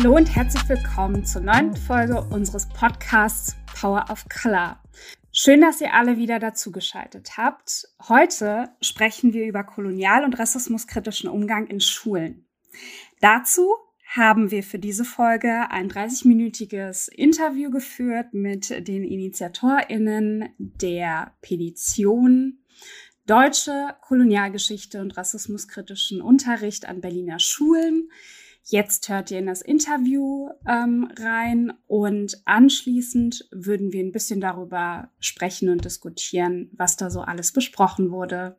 Hallo und herzlich willkommen zur neuen Folge unseres Podcasts Power of Color. Schön, dass ihr alle wieder dazugeschaltet habt. Heute sprechen wir über kolonial- und rassismuskritischen Umgang in Schulen. Dazu haben wir für diese Folge ein 30-minütiges Interview geführt mit den InitiatorInnen der Petition Deutsche Kolonialgeschichte und rassismuskritischen Unterricht an Berliner Schulen. Jetzt hört ihr in das Interview ähm, rein und anschließend würden wir ein bisschen darüber sprechen und diskutieren, was da so alles besprochen wurde.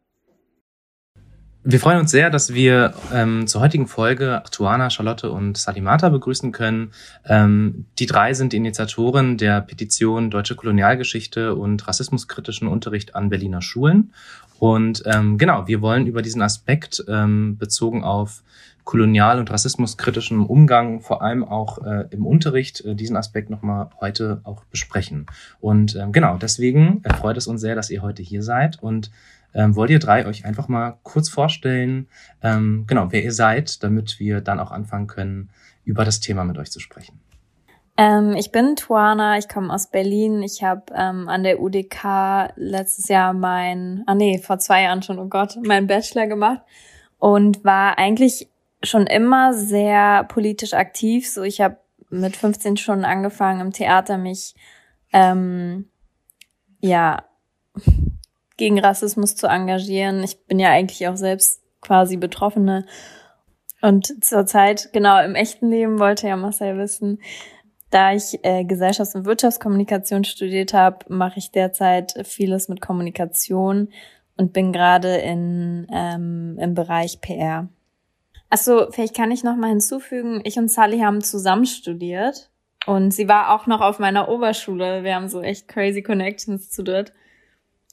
Wir freuen uns sehr, dass wir ähm, zur heutigen Folge Tuana, Charlotte und Salimata begrüßen können. Ähm, die drei sind Initiatoren der Petition Deutsche Kolonialgeschichte und rassismuskritischen Unterricht an Berliner Schulen. Und ähm, genau, wir wollen über diesen Aspekt ähm, bezogen auf kolonial- und rassismuskritischen Umgang, vor allem auch äh, im Unterricht, äh, diesen Aspekt nochmal heute auch besprechen. Und ähm, genau, deswegen freut es uns sehr, dass ihr heute hier seid und ähm, wollt ihr drei euch einfach mal kurz vorstellen, ähm, genau, wer ihr seid, damit wir dann auch anfangen können, über das Thema mit euch zu sprechen. Ähm, ich bin Tuana, ich komme aus Berlin. Ich habe ähm, an der UDK letztes Jahr mein, ah nee, vor zwei Jahren schon, oh Gott, meinen Bachelor gemacht und war eigentlich schon immer sehr politisch aktiv. So, ich habe mit 15 schon angefangen im Theater mich ähm, ja gegen Rassismus zu engagieren. Ich bin ja eigentlich auch selbst quasi Betroffene. Und zur Zeit, genau im echten Leben wollte ja Marcel wissen, da ich äh, Gesellschafts- und Wirtschaftskommunikation studiert habe, mache ich derzeit vieles mit Kommunikation und bin gerade in ähm, im Bereich PR. Achso, vielleicht kann ich noch mal hinzufügen, ich und Sally haben zusammen studiert und sie war auch noch auf meiner Oberschule. Wir haben so echt crazy Connections zu dritt.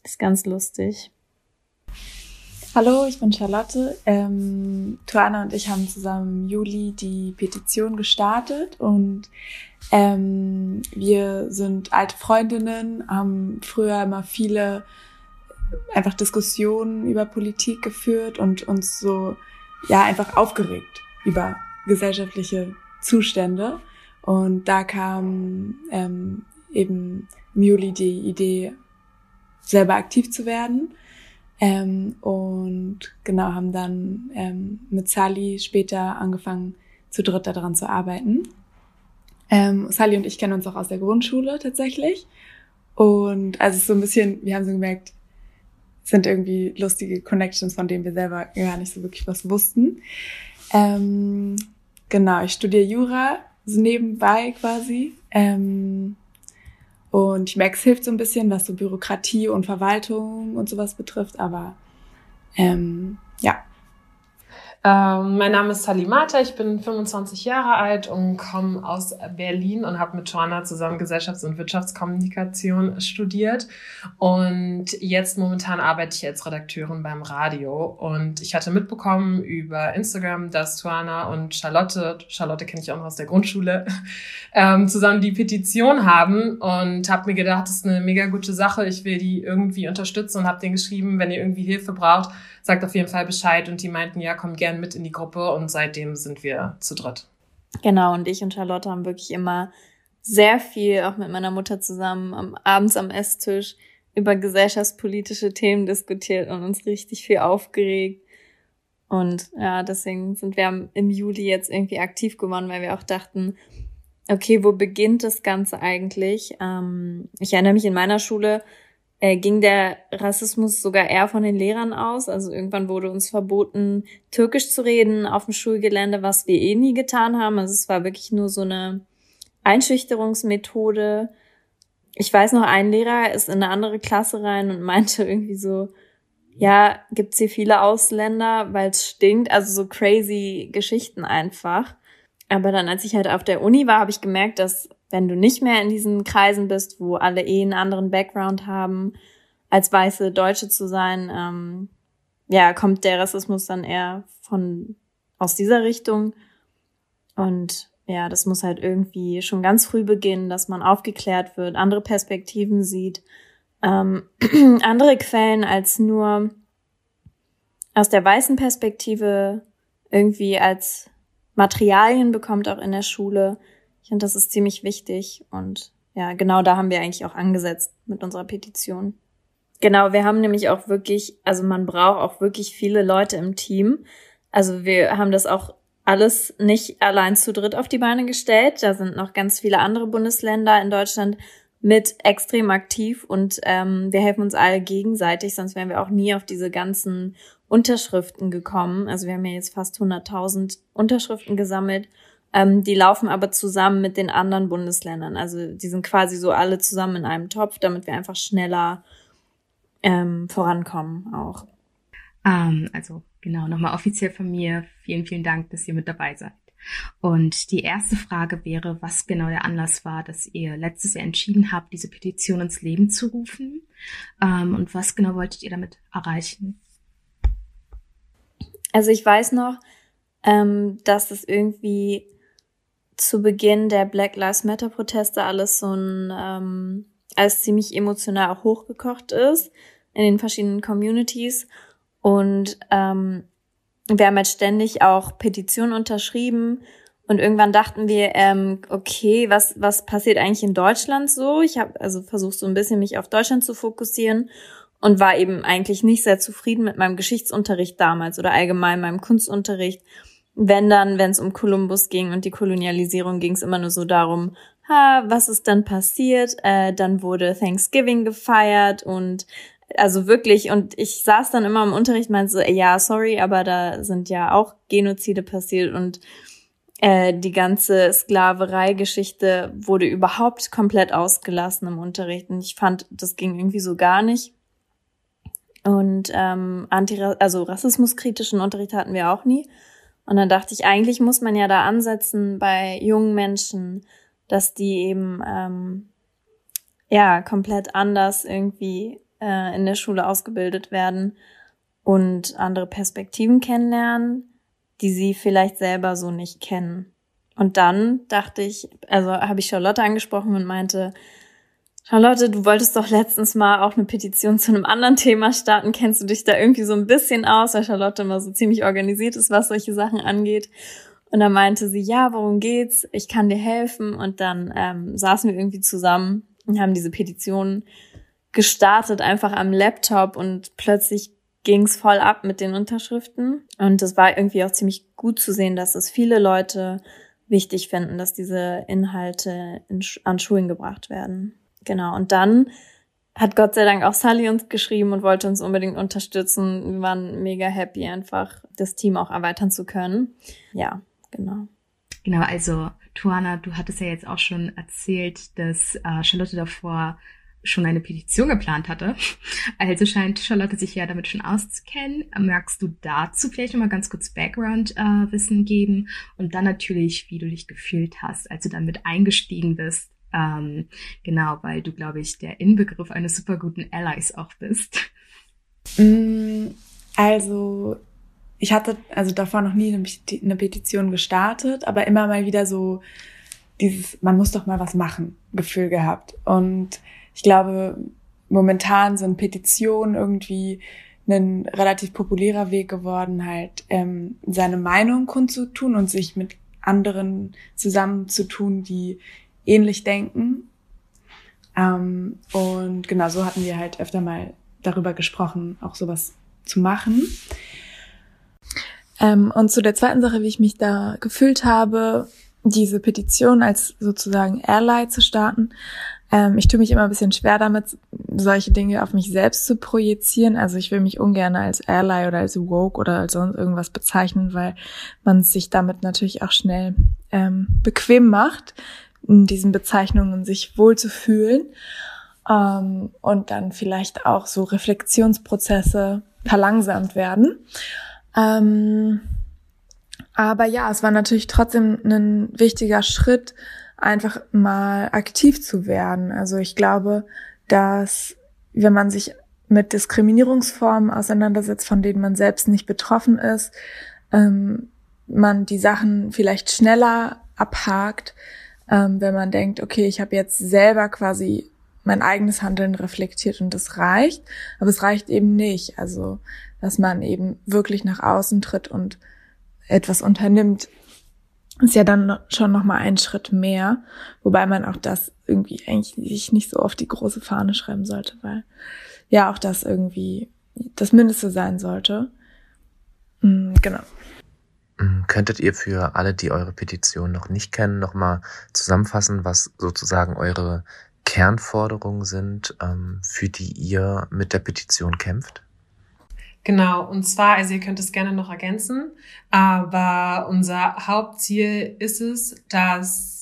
Ist ganz lustig. Hallo, ich bin Charlotte. Ähm, Tuana und ich haben zusammen im Juli die Petition gestartet und ähm, wir sind alte Freundinnen, haben früher immer viele einfach Diskussionen über Politik geführt und uns so ja einfach aufgeregt über gesellschaftliche Zustände. Und da kam ähm, eben Juli die Idee, selber aktiv zu werden. Ähm, und genau, haben dann ähm, mit Sally später angefangen, zu dritt daran zu arbeiten. Ähm, Sally und ich kennen uns auch aus der Grundschule tatsächlich. Und also so ein bisschen, wir haben so gemerkt, sind irgendwie lustige Connections, von denen wir selber gar nicht so wirklich was wussten. Ähm, genau, ich studiere Jura, so nebenbei quasi. Ähm, und ich merke, es hilft so ein bisschen, was so Bürokratie und Verwaltung und sowas betrifft, aber ähm, ja, ähm, mein Name ist Salimata, ich bin 25 Jahre alt und komme aus Berlin und habe mit Joanna zusammen Gesellschafts- und Wirtschaftskommunikation studiert. Und jetzt momentan arbeite ich als Redakteurin beim Radio. Und ich hatte mitbekommen über Instagram, dass Joanna und Charlotte, Charlotte kenne ich auch noch aus der Grundschule, ähm, zusammen die Petition haben und habe mir gedacht, das ist eine mega gute Sache. Ich will die irgendwie unterstützen und habe denen geschrieben, wenn ihr irgendwie Hilfe braucht, sagt auf jeden Fall Bescheid. Und die meinten, ja, komm gern mit in die Gruppe. Und seitdem sind wir zu dritt. Genau, und ich und Charlotte haben wirklich immer sehr viel, auch mit meiner Mutter zusammen, am, abends am Esstisch über gesellschaftspolitische Themen diskutiert und uns richtig viel aufgeregt. Und ja, deswegen sind wir im Juli jetzt irgendwie aktiv geworden, weil wir auch dachten, okay, wo beginnt das Ganze eigentlich? Ähm, ich erinnere mich in meiner Schule, äh, ging der Rassismus sogar eher von den Lehrern aus. Also irgendwann wurde uns verboten, Türkisch zu reden auf dem Schulgelände, was wir eh nie getan haben. Also es war wirklich nur so eine Einschüchterungsmethode. Ich weiß noch, ein Lehrer ist in eine andere Klasse rein und meinte irgendwie so, ja, gibt's hier viele Ausländer, weil es stinkt. Also so crazy Geschichten einfach. Aber dann, als ich halt auf der Uni war, habe ich gemerkt, dass wenn du nicht mehr in diesen Kreisen bist, wo alle eh einen anderen Background haben, als weiße Deutsche zu sein, ähm, ja, kommt der Rassismus dann eher von aus dieser Richtung. Und ja, das muss halt irgendwie schon ganz früh beginnen, dass man aufgeklärt wird, andere Perspektiven sieht, ähm, andere Quellen als nur aus der weißen Perspektive irgendwie als Materialien bekommt auch in der Schule. Ich finde, das ist ziemlich wichtig und ja, genau da haben wir eigentlich auch angesetzt mit unserer Petition. Genau, wir haben nämlich auch wirklich, also man braucht auch wirklich viele Leute im Team. Also wir haben das auch alles nicht allein zu dritt auf die Beine gestellt. Da sind noch ganz viele andere Bundesländer in Deutschland mit extrem aktiv und ähm, wir helfen uns alle gegenseitig, sonst wären wir auch nie auf diese ganzen Unterschriften gekommen. Also wir haben ja jetzt fast 100.000 Unterschriften gesammelt. Ähm, die laufen aber zusammen mit den anderen Bundesländern. Also die sind quasi so alle zusammen in einem Topf, damit wir einfach schneller ähm, vorankommen auch. Ähm, also genau, nochmal offiziell von mir. Vielen, vielen Dank, dass ihr mit dabei seid. Und die erste Frage wäre, was genau der Anlass war, dass ihr letztes Jahr entschieden habt, diese Petition ins Leben zu rufen. Ähm, und was genau wolltet ihr damit erreichen? Also ich weiß noch, ähm, dass es irgendwie zu Beginn der Black Lives Matter Proteste alles so ein ähm, alles ziemlich emotional auch hochgekocht ist in den verschiedenen Communities und ähm, wir haben jetzt ständig auch Petitionen unterschrieben und irgendwann dachten wir, ähm, okay, was was passiert eigentlich in Deutschland so? Ich habe also versucht so ein bisschen mich auf Deutschland zu fokussieren und war eben eigentlich nicht sehr zufrieden mit meinem Geschichtsunterricht damals oder allgemein meinem Kunstunterricht. Wenn dann, wenn es um Kolumbus ging und die Kolonialisierung, ging es immer nur so darum, ha, was ist dann passiert? Äh, dann wurde Thanksgiving gefeiert und also wirklich, und ich saß dann immer im Unterricht meinte so, ja, sorry, aber da sind ja auch Genozide passiert und äh, die ganze Sklaverei-Geschichte wurde überhaupt komplett ausgelassen im Unterricht. Und ich fand, das ging irgendwie so gar nicht. Und ähm, anti also rassismuskritischen Unterricht hatten wir auch nie. Und dann dachte ich, eigentlich muss man ja da ansetzen bei jungen Menschen, dass die eben ähm, ja komplett anders irgendwie äh, in der Schule ausgebildet werden und andere Perspektiven kennenlernen, die sie vielleicht selber so nicht kennen. Und dann dachte ich, also habe ich Charlotte angesprochen und meinte, Charlotte, du wolltest doch letztens mal auch eine Petition zu einem anderen Thema starten. Kennst du dich da irgendwie so ein bisschen aus, weil Charlotte immer so ziemlich organisiert ist, was solche Sachen angeht? Und dann meinte sie, ja, worum geht's? Ich kann dir helfen. Und dann ähm, saßen wir irgendwie zusammen und haben diese Petition gestartet, einfach am Laptop und plötzlich ging's voll ab mit den Unterschriften. Und es war irgendwie auch ziemlich gut zu sehen, dass es viele Leute wichtig finden, dass diese Inhalte in, an Schulen gebracht werden. Genau. Und dann hat Gott sei Dank auch Sally uns geschrieben und wollte uns unbedingt unterstützen. Wir waren mega happy, einfach das Team auch erweitern zu können. Ja, genau. Genau, also Tuana, du hattest ja jetzt auch schon erzählt, dass äh, Charlotte davor schon eine Petition geplant hatte. Also scheint Charlotte sich ja damit schon auszukennen. Magst du dazu vielleicht nochmal ganz kurz Background-Wissen äh, geben und dann natürlich, wie du dich gefühlt hast, als du damit eingestiegen bist ähm, genau, weil du, glaube ich, der Inbegriff eines super guten Allies auch bist. Mm, also, ich hatte also davor noch nie eine Petition gestartet, aber immer mal wieder so dieses, man muss doch mal was machen, Gefühl gehabt. Und ich glaube, momentan sind Petitionen irgendwie ein relativ populärer Weg geworden, halt ähm, seine Meinung kundzutun und sich mit anderen zusammenzutun, die ähnlich denken. Ähm, und genau so hatten wir halt öfter mal darüber gesprochen, auch sowas zu machen. Ähm, und zu der zweiten Sache, wie ich mich da gefühlt habe, diese Petition als sozusagen Ally zu starten. Ähm, ich tue mich immer ein bisschen schwer damit, solche Dinge auf mich selbst zu projizieren. Also ich will mich ungern als Ally oder als Woke oder als sonst irgendwas bezeichnen, weil man sich damit natürlich auch schnell ähm, bequem macht, in diesen Bezeichnungen sich wohl zu fühlen ähm, und dann vielleicht auch so Reflexionsprozesse verlangsamt werden. Ähm, aber ja, es war natürlich trotzdem ein wichtiger Schritt, einfach mal aktiv zu werden. Also ich glaube, dass wenn man sich mit Diskriminierungsformen auseinandersetzt, von denen man selbst nicht betroffen ist, ähm, man die Sachen vielleicht schneller abhakt, ähm, wenn man denkt, okay, ich habe jetzt selber quasi mein eigenes Handeln reflektiert und das reicht, aber es reicht eben nicht. Also, dass man eben wirklich nach außen tritt und etwas unternimmt, ist ja dann schon noch mal ein Schritt mehr, wobei man auch das irgendwie eigentlich sich nicht so auf die große Fahne schreiben sollte, weil ja auch das irgendwie das Mindeste sein sollte. Mhm, genau. Mm, könntet ihr für alle, die eure Petition noch nicht kennen, nochmal zusammenfassen, was sozusagen eure Kernforderungen sind, ähm, für die ihr mit der Petition kämpft? Genau, und zwar, also ihr könnt es gerne noch ergänzen, aber unser Hauptziel ist es, dass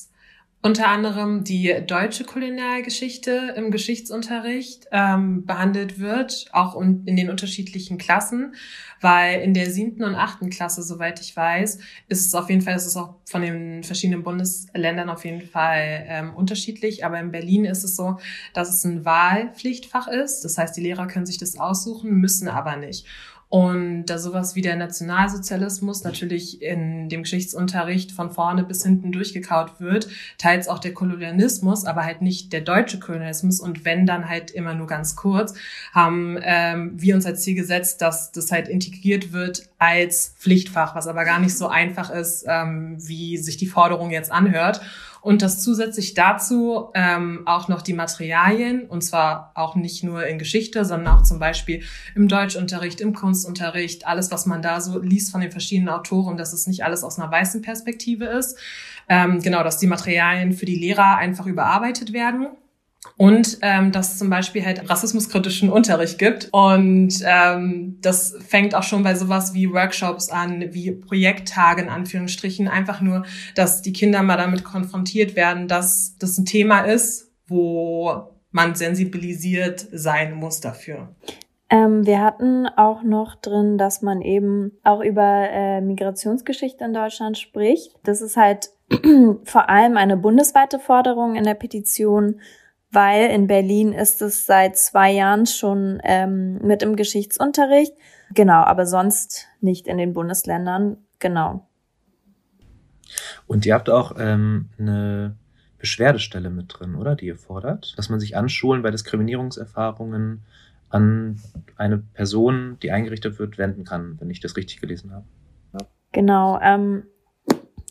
unter anderem die deutsche Kolonialgeschichte im Geschichtsunterricht ähm, behandelt wird, auch in den unterschiedlichen Klassen, weil in der siebten und achten Klasse, soweit ich weiß, ist es auf jeden Fall, ist es auch von den verschiedenen Bundesländern auf jeden Fall ähm, unterschiedlich, aber in Berlin ist es so, dass es ein Wahlpflichtfach ist, das heißt, die Lehrer können sich das aussuchen, müssen aber nicht. Und da sowas wie der Nationalsozialismus natürlich in dem Geschichtsunterricht von vorne bis hinten durchgekaut wird, teils auch der Kolonialismus, aber halt nicht der deutsche Kolonialismus. Und wenn dann halt immer nur ganz kurz, haben ähm, wir uns als Ziel gesetzt, dass das halt integriert wird als Pflichtfach, was aber gar nicht so einfach ist, ähm, wie sich die Forderung jetzt anhört und dass zusätzlich dazu ähm, auch noch die Materialien, und zwar auch nicht nur in Geschichte, sondern auch zum Beispiel im Deutschunterricht, im Kunstunterricht, alles, was man da so liest von den verschiedenen Autoren, dass es nicht alles aus einer weißen Perspektive ist. Ähm, genau, dass die Materialien für die Lehrer einfach überarbeitet werden und ähm, dass zum Beispiel halt rassismuskritischen Unterricht gibt. Und ähm, das fängt auch schon bei sowas wie Workshops an, wie Projekttage in Anführungsstrichen. Einfach nur, dass die Kinder mal damit konfrontiert werden, dass das ein Thema ist, wo man sensibilisiert sein muss dafür. Ähm, wir hatten auch noch drin, dass man eben auch über äh, Migrationsgeschichte in Deutschland spricht. Das ist halt vor allem eine bundesweite Forderung in der Petition weil in Berlin ist es seit zwei Jahren schon ähm, mit im Geschichtsunterricht. Genau, aber sonst nicht in den Bundesländern. Genau. Und ihr habt auch ähm, eine Beschwerdestelle mit drin, oder? Die ihr fordert, dass man sich an Schulen bei Diskriminierungserfahrungen an eine Person, die eingerichtet wird, wenden kann, wenn ich das richtig gelesen habe. Ja. Genau. Ähm,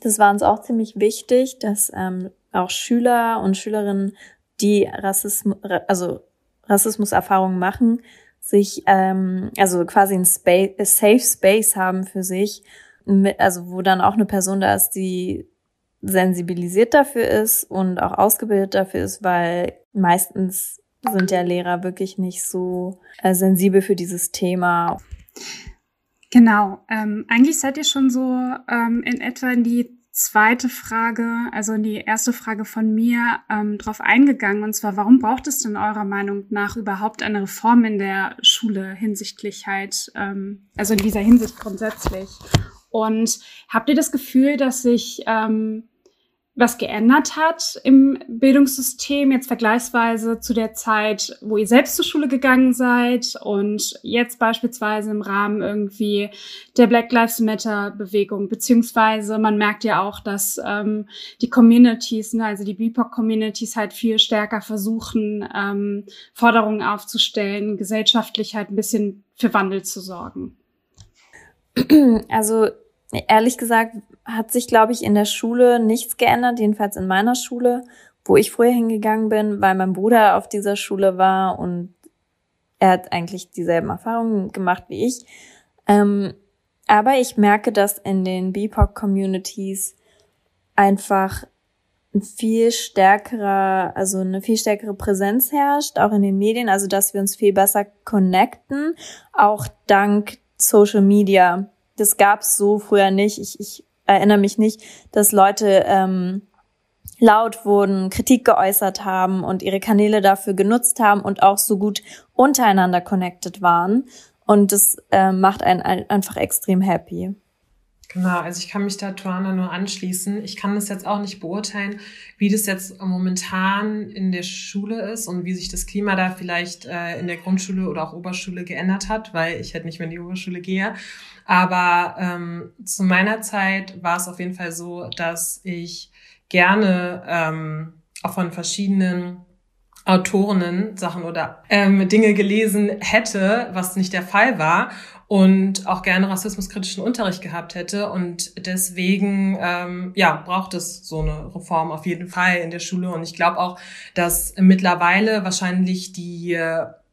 das war uns auch ziemlich wichtig, dass ähm, auch Schüler und Schülerinnen die Rassismus, also Rassismuserfahrungen machen, sich ähm, also quasi ein Space, a Safe Space haben für sich, mit, also wo dann auch eine Person da ist, die sensibilisiert dafür ist und auch ausgebildet dafür ist, weil meistens sind ja Lehrer wirklich nicht so äh, sensibel für dieses Thema. Genau. Ähm, eigentlich seid ihr schon so ähm, in etwa in die zweite Frage, also die erste Frage von mir, ähm, darauf eingegangen. Und zwar, warum braucht es denn eurer Meinung nach überhaupt eine Reform in der Schule hinsichtlich halt, ähm, also in dieser Hinsicht grundsätzlich? Und habt ihr das Gefühl, dass sich ähm, was geändert hat im Bildungssystem, jetzt vergleichsweise zu der Zeit, wo ihr selbst zur Schule gegangen seid und jetzt beispielsweise im Rahmen irgendwie der Black Lives Matter Bewegung, beziehungsweise man merkt ja auch, dass ähm, die Communities, ne, also die BIPOC-Communities halt viel stärker versuchen, ähm, Forderungen aufzustellen, gesellschaftlich halt ein bisschen für Wandel zu sorgen. Also ehrlich gesagt hat sich, glaube ich, in der Schule nichts geändert, jedenfalls in meiner Schule, wo ich früher hingegangen bin, weil mein Bruder auf dieser Schule war und er hat eigentlich dieselben Erfahrungen gemacht wie ich. Ähm, aber ich merke, dass in den BIPOC-Communities einfach ein viel stärkerer, also eine viel stärkere Präsenz herrscht, auch in den Medien, also dass wir uns viel besser connecten, auch dank Social Media. Das gab's so früher nicht. Ich, ich erinnere mich nicht, dass Leute ähm, laut wurden, Kritik geäußert haben und ihre Kanäle dafür genutzt haben und auch so gut untereinander connected waren. Und das äh, macht einen einfach extrem happy. Genau, also ich kann mich da Tuana nur anschließen. Ich kann das jetzt auch nicht beurteilen, wie das jetzt momentan in der Schule ist und wie sich das Klima da vielleicht äh, in der Grundschule oder auch Oberschule geändert hat, weil ich halt nicht mehr in die Oberschule gehe. Aber ähm, zu meiner Zeit war es auf jeden Fall so, dass ich gerne ähm, auch von verschiedenen Autorinnen Sachen oder ähm, Dinge gelesen hätte, was nicht der Fall war. Und auch gerne rassismuskritischen Unterricht gehabt hätte. Und deswegen ähm, ja, braucht es so eine Reform auf jeden Fall in der Schule. Und ich glaube auch, dass mittlerweile wahrscheinlich die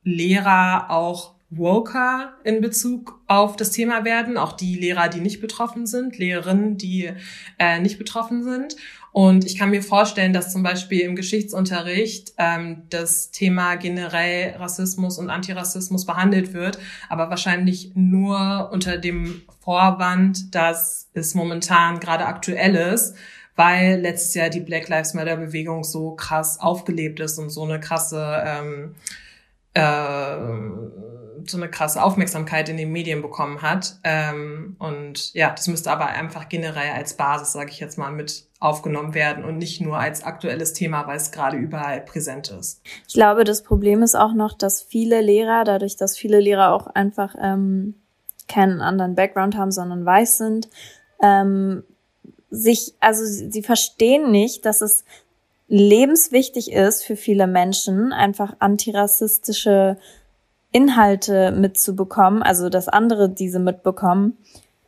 Lehrer auch woker in Bezug auf das Thema werden, auch die Lehrer, die nicht betroffen sind, Lehrerinnen, die äh, nicht betroffen sind. Und ich kann mir vorstellen, dass zum Beispiel im Geschichtsunterricht ähm, das Thema generell Rassismus und Antirassismus behandelt wird, aber wahrscheinlich nur unter dem Vorwand, dass es momentan gerade aktuell ist, weil letztes Jahr die Black Lives Matter Bewegung so krass aufgelebt ist und so eine krasse ähm, äh, so eine krasse Aufmerksamkeit in den Medien bekommen hat. Ähm, und ja, das müsste aber einfach generell als Basis, sage ich jetzt mal, mit aufgenommen werden und nicht nur als aktuelles Thema, weil es gerade überall präsent ist. Ich glaube, das Problem ist auch noch, dass viele Lehrer, dadurch, dass viele Lehrer auch einfach ähm, keinen anderen Background haben, sondern weiß sind, ähm, sich, also sie, sie verstehen nicht, dass es lebenswichtig ist für viele Menschen, einfach antirassistische Inhalte mitzubekommen, also dass andere diese mitbekommen.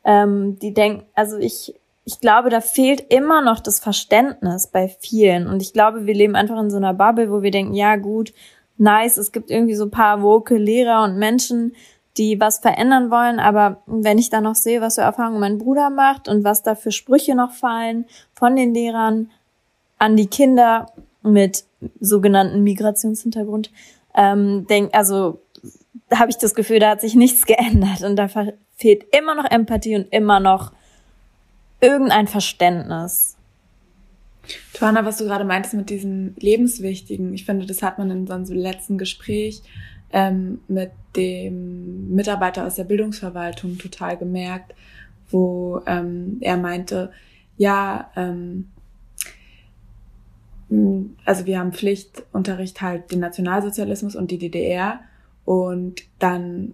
Ähm, die denken, also ich, ich glaube, da fehlt immer noch das Verständnis bei vielen. Und ich glaube, wir leben einfach in so einer Bubble, wo wir denken, ja gut, nice, es gibt irgendwie so paar woke Lehrer und Menschen, die was verändern wollen, aber wenn ich dann noch sehe, was für Erfahrungen mein Bruder macht und was da für Sprüche noch fallen von den Lehrern, an die Kinder mit sogenannten Migrationshintergrund, ähm, denk, also habe ich das Gefühl, da hat sich nichts geändert und da fehlt immer noch Empathie und immer noch irgendein Verständnis. Tuana, was du gerade meintest mit diesem Lebenswichtigen, ich finde, das hat man in so einem letzten Gespräch ähm, mit dem Mitarbeiter aus der Bildungsverwaltung total gemerkt, wo ähm, er meinte, ja, ähm, also wir haben Pflichtunterricht halt den Nationalsozialismus und die DDR und dann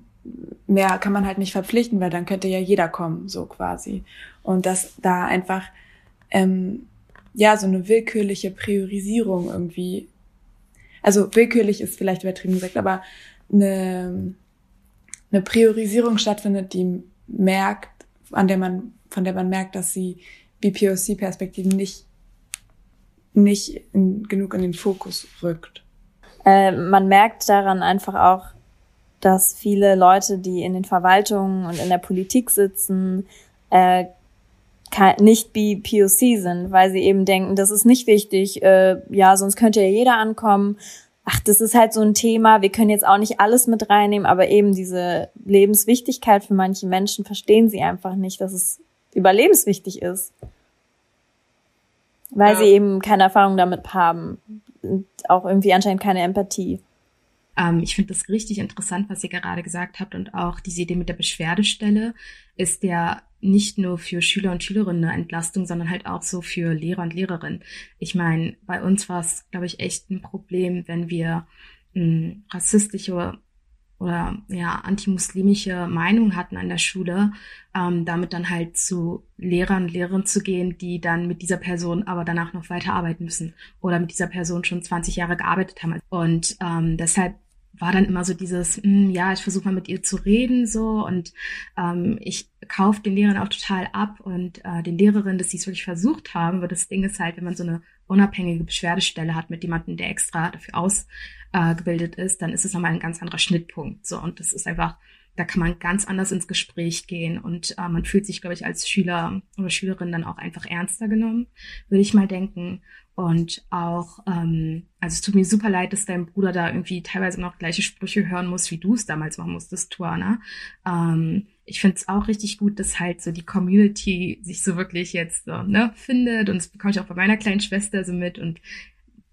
mehr kann man halt nicht verpflichten, weil dann könnte ja jeder kommen, so quasi. Und dass da einfach ähm, ja so eine willkürliche Priorisierung irgendwie, also willkürlich ist vielleicht übertrieben gesagt, aber eine, eine Priorisierung stattfindet, die merkt, an der man, von der man merkt, dass sie wie POC-Perspektiven nicht nicht in, genug in den Fokus rückt. Äh, man merkt daran einfach auch, dass viele Leute, die in den Verwaltungen und in der Politik sitzen, äh, nicht BPOC sind, weil sie eben denken, das ist nicht wichtig, äh, ja, sonst könnte ja jeder ankommen. Ach, das ist halt so ein Thema, wir können jetzt auch nicht alles mit reinnehmen, aber eben diese Lebenswichtigkeit für manche Menschen verstehen sie einfach nicht, dass es überlebenswichtig ist weil ja. sie eben keine Erfahrung damit haben und auch irgendwie anscheinend keine Empathie. Ähm, ich finde das richtig interessant, was ihr gerade gesagt habt und auch diese Idee mit der Beschwerdestelle ist ja nicht nur für Schüler und Schülerinnen eine Entlastung, sondern halt auch so für Lehrer und Lehrerinnen. Ich meine, bei uns war es, glaube ich, echt ein Problem, wenn wir hm, rassistische oder ja antimuslimische Meinung hatten an der Schule, ähm, damit dann halt zu Lehrern und Lehrerinnen zu gehen, die dann mit dieser Person aber danach noch weiter arbeiten müssen oder mit dieser Person schon 20 Jahre gearbeitet haben. Und ähm, deshalb war dann immer so dieses, mh, hm, ja, ich versuche mal mit ihr zu reden so und ähm, ich kaufe den Lehrern auch total ab und äh, den Lehrerinnen, dass sie es wirklich versucht haben, weil das Ding ist halt, wenn man so eine unabhängige Beschwerdestelle hat mit jemandem, der extra dafür ausgebildet äh, ist, dann ist es nochmal ein ganz anderer Schnittpunkt. So und das ist einfach, da kann man ganz anders ins Gespräch gehen und äh, man fühlt sich, glaube ich, als Schüler oder Schülerin dann auch einfach ernster genommen, würde ich mal denken. Und auch, ähm, also es tut mir super leid, dass dein Bruder da irgendwie teilweise noch gleiche Sprüche hören muss, wie du es damals machen musstest, Tuana. Ähm, ich finde es auch richtig gut, dass halt so die Community sich so wirklich jetzt so, ne, findet. Und das bekomme ich auch bei meiner kleinen Schwester so mit. Und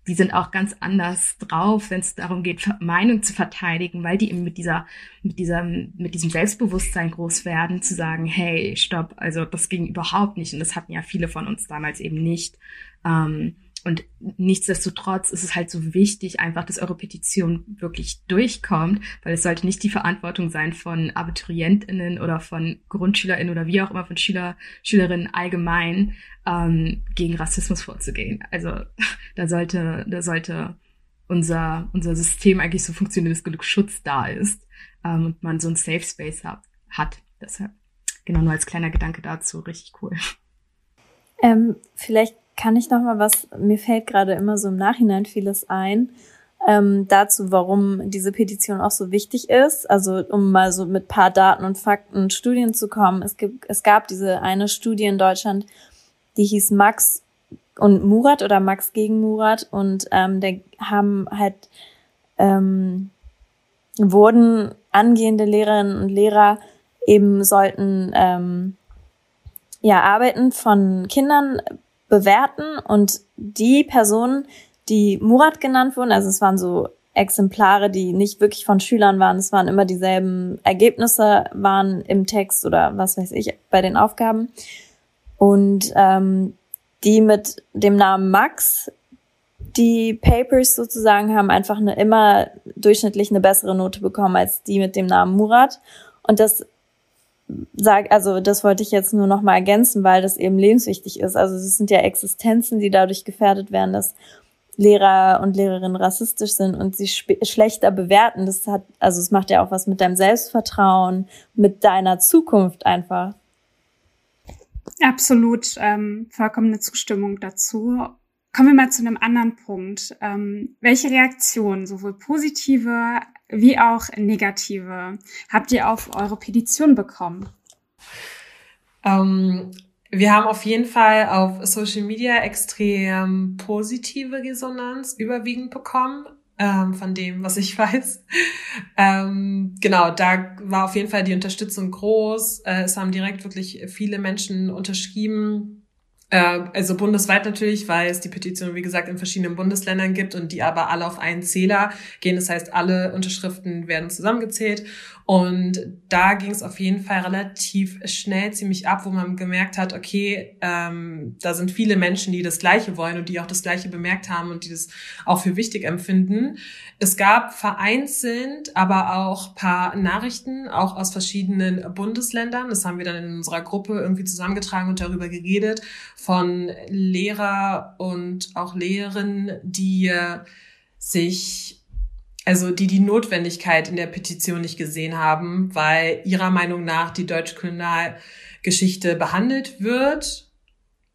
die sind auch ganz anders drauf, wenn es darum geht, Meinung zu verteidigen, weil die eben mit dieser, mit dieser, mit diesem Selbstbewusstsein groß werden, zu sagen, hey, stopp, also das ging überhaupt nicht. Und das hatten ja viele von uns damals eben nicht. Ähm, und nichtsdestotrotz ist es halt so wichtig, einfach, dass eure Petition wirklich durchkommt, weil es sollte nicht die Verantwortung sein von AbiturientInnen oder von GrundschülerInnen oder wie auch immer von Schüler, Schülerinnen allgemein ähm, gegen Rassismus vorzugehen. Also da sollte, da sollte unser, unser System eigentlich so funktionieren, dass genug Schutz da ist ähm, und man so ein Safe Space hat, hat. Deshalb, genau, nur als kleiner Gedanke dazu, richtig cool. Ähm, vielleicht kann ich noch mal was, mir fällt gerade immer so im Nachhinein vieles ein, ähm, dazu, warum diese Petition auch so wichtig ist. Also um mal so mit paar Daten und Fakten Studien zu kommen. Es, gibt, es gab diese eine Studie in Deutschland, die hieß Max und Murat oder Max gegen Murat und ähm, der haben halt ähm, wurden angehende Lehrerinnen und Lehrer eben sollten ähm, ja Arbeiten von Kindern bewerten und die Personen, die Murat genannt wurden, also es waren so Exemplare, die nicht wirklich von Schülern waren, es waren immer dieselben Ergebnisse, waren im Text oder was weiß ich bei den Aufgaben. Und ähm, die mit dem Namen Max, die Papers sozusagen, haben einfach eine immer durchschnittlich eine bessere Note bekommen als die mit dem Namen Murat. Und das sag, also das wollte ich jetzt nur noch mal ergänzen, weil das eben lebenswichtig ist. Also es sind ja Existenzen, die dadurch gefährdet werden, dass Lehrer und Lehrerinnen rassistisch sind und sie schlechter bewerten. Das hat, also es macht ja auch was mit deinem Selbstvertrauen, mit deiner Zukunft einfach. Absolut, ähm, vollkommene Zustimmung dazu. Kommen wir mal zu einem anderen Punkt. Ähm, welche Reaktionen, sowohl positive wie auch negative, habt ihr auf eure Petition bekommen? Ähm, wir haben auf jeden Fall auf Social Media extrem positive Resonanz überwiegend bekommen ähm, von dem, was ich weiß. ähm, genau, da war auf jeden Fall die Unterstützung groß. Äh, es haben direkt wirklich viele Menschen unterschrieben. Äh, also bundesweit natürlich, weil es die Petition, wie gesagt, in verschiedenen Bundesländern gibt und die aber alle auf einen Zähler gehen. Das heißt, alle Unterschriften werden zusammengezählt. Und da ging es auf jeden Fall relativ schnell ziemlich ab, wo man gemerkt hat, okay, ähm, da sind viele Menschen, die das Gleiche wollen und die auch das Gleiche bemerkt haben und die das auch für wichtig empfinden. Es gab vereinzelt aber auch paar Nachrichten, auch aus verschiedenen Bundesländern. Das haben wir dann in unserer Gruppe irgendwie zusammengetragen und darüber geredet, von Lehrer und auch Lehrerinnen, die sich also die die Notwendigkeit in der Petition nicht gesehen haben, weil ihrer Meinung nach die deutsche Kriminalgeschichte behandelt wird.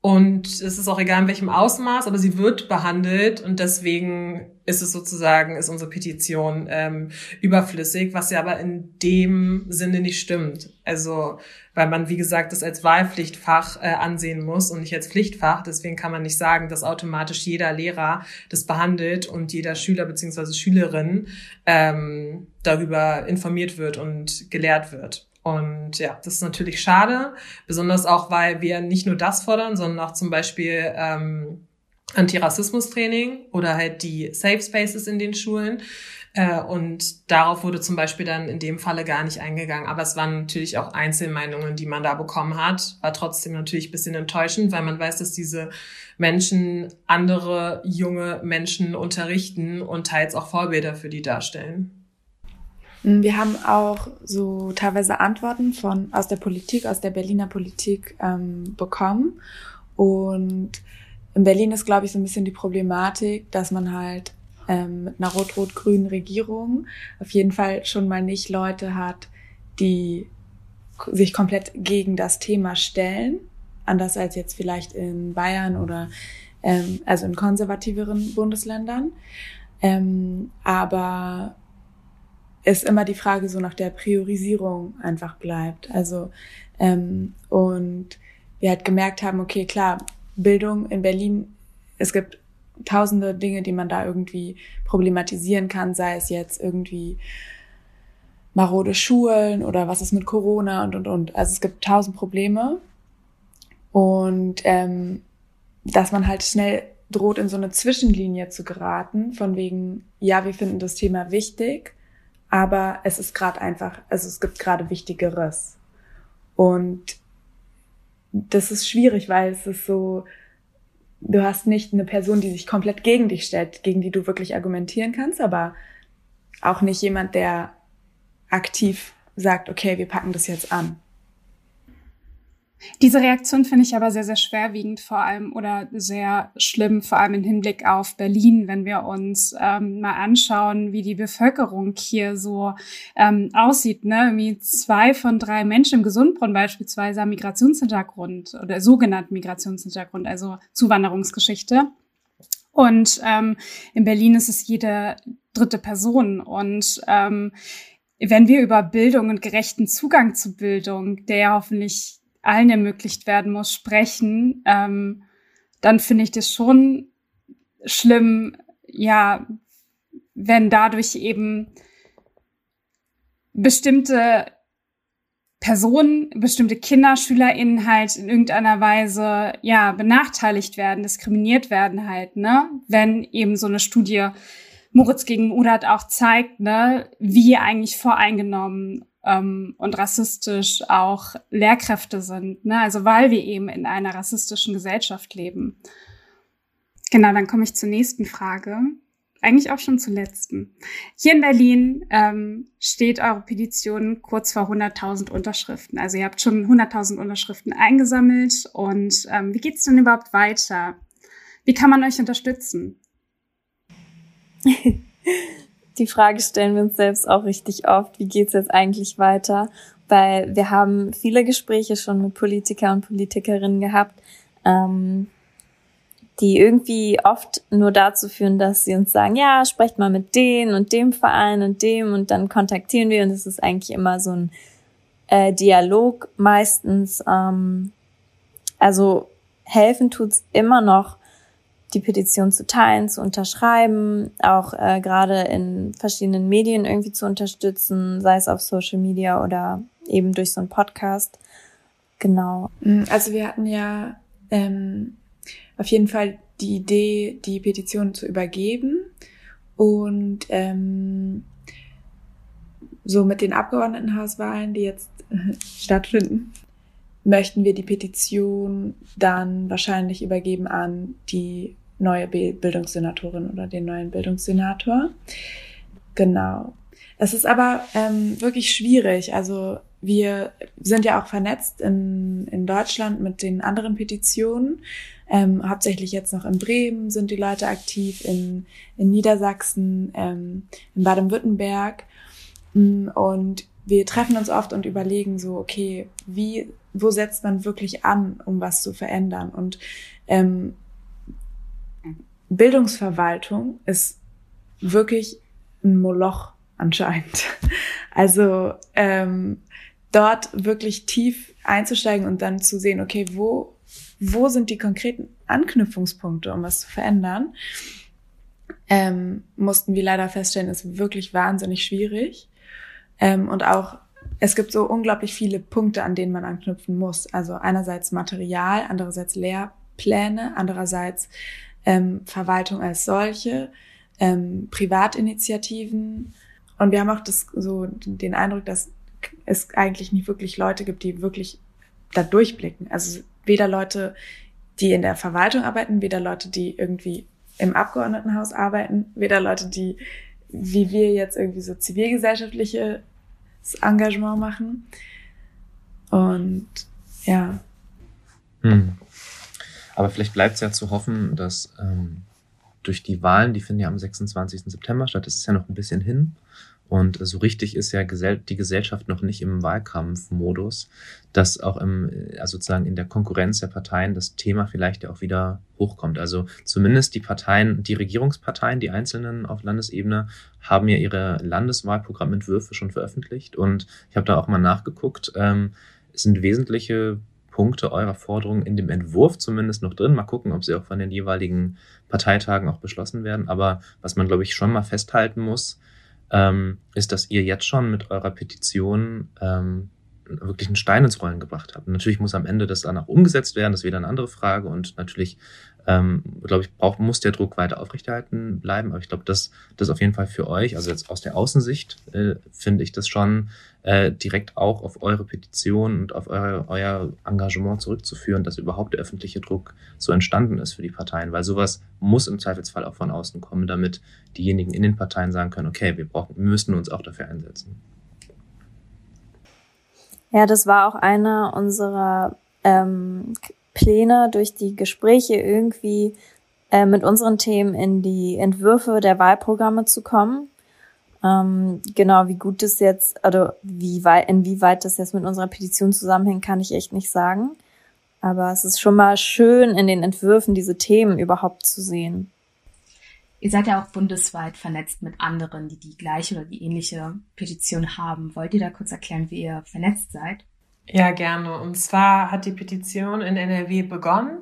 Und es ist auch egal in welchem Ausmaß, aber sie wird behandelt und deswegen ist es sozusagen, ist unsere Petition ähm, überflüssig, was ja aber in dem Sinne nicht stimmt. Also weil man, wie gesagt, das als Wahlpflichtfach äh, ansehen muss und nicht als Pflichtfach. Deswegen kann man nicht sagen, dass automatisch jeder Lehrer das behandelt und jeder Schüler beziehungsweise Schülerin ähm, darüber informiert wird und gelehrt wird. Und ja, das ist natürlich schade, besonders auch, weil wir nicht nur das fordern, sondern auch zum Beispiel ähm, Antirassismus-Training oder halt die Safe Spaces in den Schulen. Äh, und darauf wurde zum Beispiel dann in dem Falle gar nicht eingegangen. Aber es waren natürlich auch Einzelmeinungen, die man da bekommen hat. War trotzdem natürlich ein bisschen enttäuschend, weil man weiß, dass diese Menschen andere junge Menschen unterrichten und teils auch Vorbilder für die darstellen. Wir haben auch so teilweise Antworten von aus der Politik, aus der Berliner Politik ähm, bekommen. Und in Berlin ist, glaube ich, so ein bisschen die Problematik, dass man halt ähm, mit einer rot-rot-grünen Regierung auf jeden Fall schon mal nicht Leute hat, die sich komplett gegen das Thema stellen, anders als jetzt vielleicht in Bayern oder ähm, also in konservativeren Bundesländern. Ähm, aber es immer die Frage so nach der Priorisierung einfach bleibt. Also ähm, und wir halt gemerkt haben, okay, klar, Bildung in Berlin, es gibt tausende Dinge, die man da irgendwie problematisieren kann, sei es jetzt irgendwie marode Schulen oder was ist mit Corona und und und. Also es gibt tausend Probleme und ähm, dass man halt schnell droht, in so eine Zwischenlinie zu geraten, von wegen, ja, wir finden das Thema wichtig, aber es ist gerade einfach, also es gibt gerade Wichtigeres. Und das ist schwierig, weil es ist so, du hast nicht eine Person, die sich komplett gegen dich stellt, gegen die du wirklich argumentieren kannst, aber auch nicht jemand, der aktiv sagt, okay, wir packen das jetzt an. Diese Reaktion finde ich aber sehr, sehr schwerwiegend, vor allem oder sehr schlimm, vor allem im Hinblick auf Berlin, wenn wir uns ähm, mal anschauen, wie die Bevölkerung hier so ähm, aussieht. Ne? Wie zwei von drei Menschen im Gesundbrunnen beispielsweise haben Migrationshintergrund oder sogenannten Migrationshintergrund, also Zuwanderungsgeschichte. Und ähm, in Berlin ist es jede dritte Person. Und ähm, wenn wir über Bildung und gerechten Zugang zu Bildung, der ja hoffentlich allen ermöglicht werden muss, sprechen, ähm, dann finde ich das schon schlimm, ja, wenn dadurch eben bestimmte Personen, bestimmte Kinder, SchülerInnen halt in irgendeiner Weise, ja, benachteiligt werden, diskriminiert werden halt, ne? Wenn eben so eine Studie Moritz gegen Udat auch zeigt, ne, wie eigentlich voreingenommen ähm, und rassistisch auch Lehrkräfte sind. Ne? Also weil wir eben in einer rassistischen Gesellschaft leben. Genau, dann komme ich zur nächsten Frage. Eigentlich auch schon zur letzten. Hier in Berlin ähm, steht eure Petition kurz vor 100.000 Unterschriften. Also ihr habt schon 100.000 Unterschriften eingesammelt. Und ähm, wie geht's denn überhaupt weiter? Wie kann man euch unterstützen? die Frage stellen wir uns selbst auch richtig oft, wie geht's jetzt eigentlich weiter? Weil wir haben viele Gespräche schon mit Politiker und Politikerinnen gehabt, ähm, die irgendwie oft nur dazu führen, dass sie uns sagen, ja, sprecht mal mit denen und dem Verein und dem und dann kontaktieren wir und es ist eigentlich immer so ein äh, Dialog meistens. Ähm, also helfen tut's immer noch die Petition zu teilen, zu unterschreiben, auch äh, gerade in verschiedenen Medien irgendwie zu unterstützen, sei es auf Social Media oder eben durch so einen Podcast. Genau. Mm, also wir hatten ja ähm, auf jeden Fall die Idee, die Petition zu übergeben und ähm, so mit den Abgeordnetenhauswahlen, die jetzt stattfinden, möchten wir die Petition dann wahrscheinlich übergeben an die neue Bildungssenatorin oder den neuen Bildungssenator. Genau. Es ist aber ähm, wirklich schwierig. Also wir sind ja auch vernetzt in, in Deutschland mit den anderen Petitionen. Ähm, hauptsächlich jetzt noch in Bremen sind die Leute aktiv, in, in Niedersachsen, ähm, in Baden-Württemberg. Mm, und wir treffen uns oft und überlegen so, okay, wie, wo setzt man wirklich an, um was zu verändern? Und ähm, Bildungsverwaltung ist wirklich ein Moloch anscheinend. Also ähm, dort wirklich tief einzusteigen und dann zu sehen, okay, wo, wo sind die konkreten Anknüpfungspunkte, um was zu verändern, ähm, mussten wir leider feststellen, ist wirklich wahnsinnig schwierig. Ähm, und auch, es gibt so unglaublich viele Punkte, an denen man anknüpfen muss. Also einerseits Material, andererseits Lehrpläne, andererseits ähm, Verwaltung als solche, ähm, Privatinitiativen. Und wir haben auch das, so den Eindruck, dass es eigentlich nicht wirklich Leute gibt, die wirklich da durchblicken. Also weder Leute, die in der Verwaltung arbeiten, weder Leute, die irgendwie im Abgeordnetenhaus arbeiten, weder Leute, die wie wir jetzt irgendwie so zivilgesellschaftliches Engagement machen. Und ja. Hm. Aber vielleicht bleibt es ja zu hoffen, dass ähm, durch die Wahlen, die finden ja am 26. September statt, das ist ja noch ein bisschen hin. Und so richtig ist ja die Gesellschaft noch nicht im Wahlkampfmodus, dass auch im, also sozusagen in der Konkurrenz der Parteien das Thema vielleicht ja auch wieder hochkommt. Also zumindest die Parteien, die Regierungsparteien, die einzelnen auf Landesebene haben ja ihre Landeswahlprogrammentwürfe schon veröffentlicht. Und ich habe da auch mal nachgeguckt. Ähm, es sind wesentliche Punkte eurer Forderungen in dem Entwurf zumindest noch drin. Mal gucken, ob sie auch von den jeweiligen Parteitagen auch beschlossen werden. Aber was man, glaube ich, schon mal festhalten muss, ähm, ist, dass ihr jetzt schon mit eurer Petition ähm, wirklich einen Stein ins Rollen gebracht. Und natürlich muss am Ende das dann auch umgesetzt werden, das ist wieder eine andere Frage. Und natürlich ähm, glaube ich, braucht, muss der Druck weiter aufrechterhalten bleiben. Aber ich glaube, das, das auf jeden Fall für euch, also jetzt aus der Außensicht, äh, finde ich das schon äh, direkt auch auf eure Petition und auf eure, euer Engagement zurückzuführen, dass überhaupt der öffentliche Druck so entstanden ist für die Parteien. Weil sowas muss im Zweifelsfall auch von außen kommen, damit diejenigen in den Parteien sagen können, okay, wir brauchen, wir müssen uns auch dafür einsetzen. Ja, das war auch einer unserer ähm, Pläne, durch die Gespräche irgendwie äh, mit unseren Themen in die Entwürfe der Wahlprogramme zu kommen. Ähm, genau, wie gut das jetzt, also wie weit, inwieweit das jetzt mit unserer Petition zusammenhängt, kann ich echt nicht sagen. Aber es ist schon mal schön, in den Entwürfen diese Themen überhaupt zu sehen. Ihr seid ja auch bundesweit vernetzt mit anderen, die die gleiche oder die ähnliche Petition haben. Wollt ihr da kurz erklären, wie ihr vernetzt seid? Ja, gerne. Und zwar hat die Petition in NRW begonnen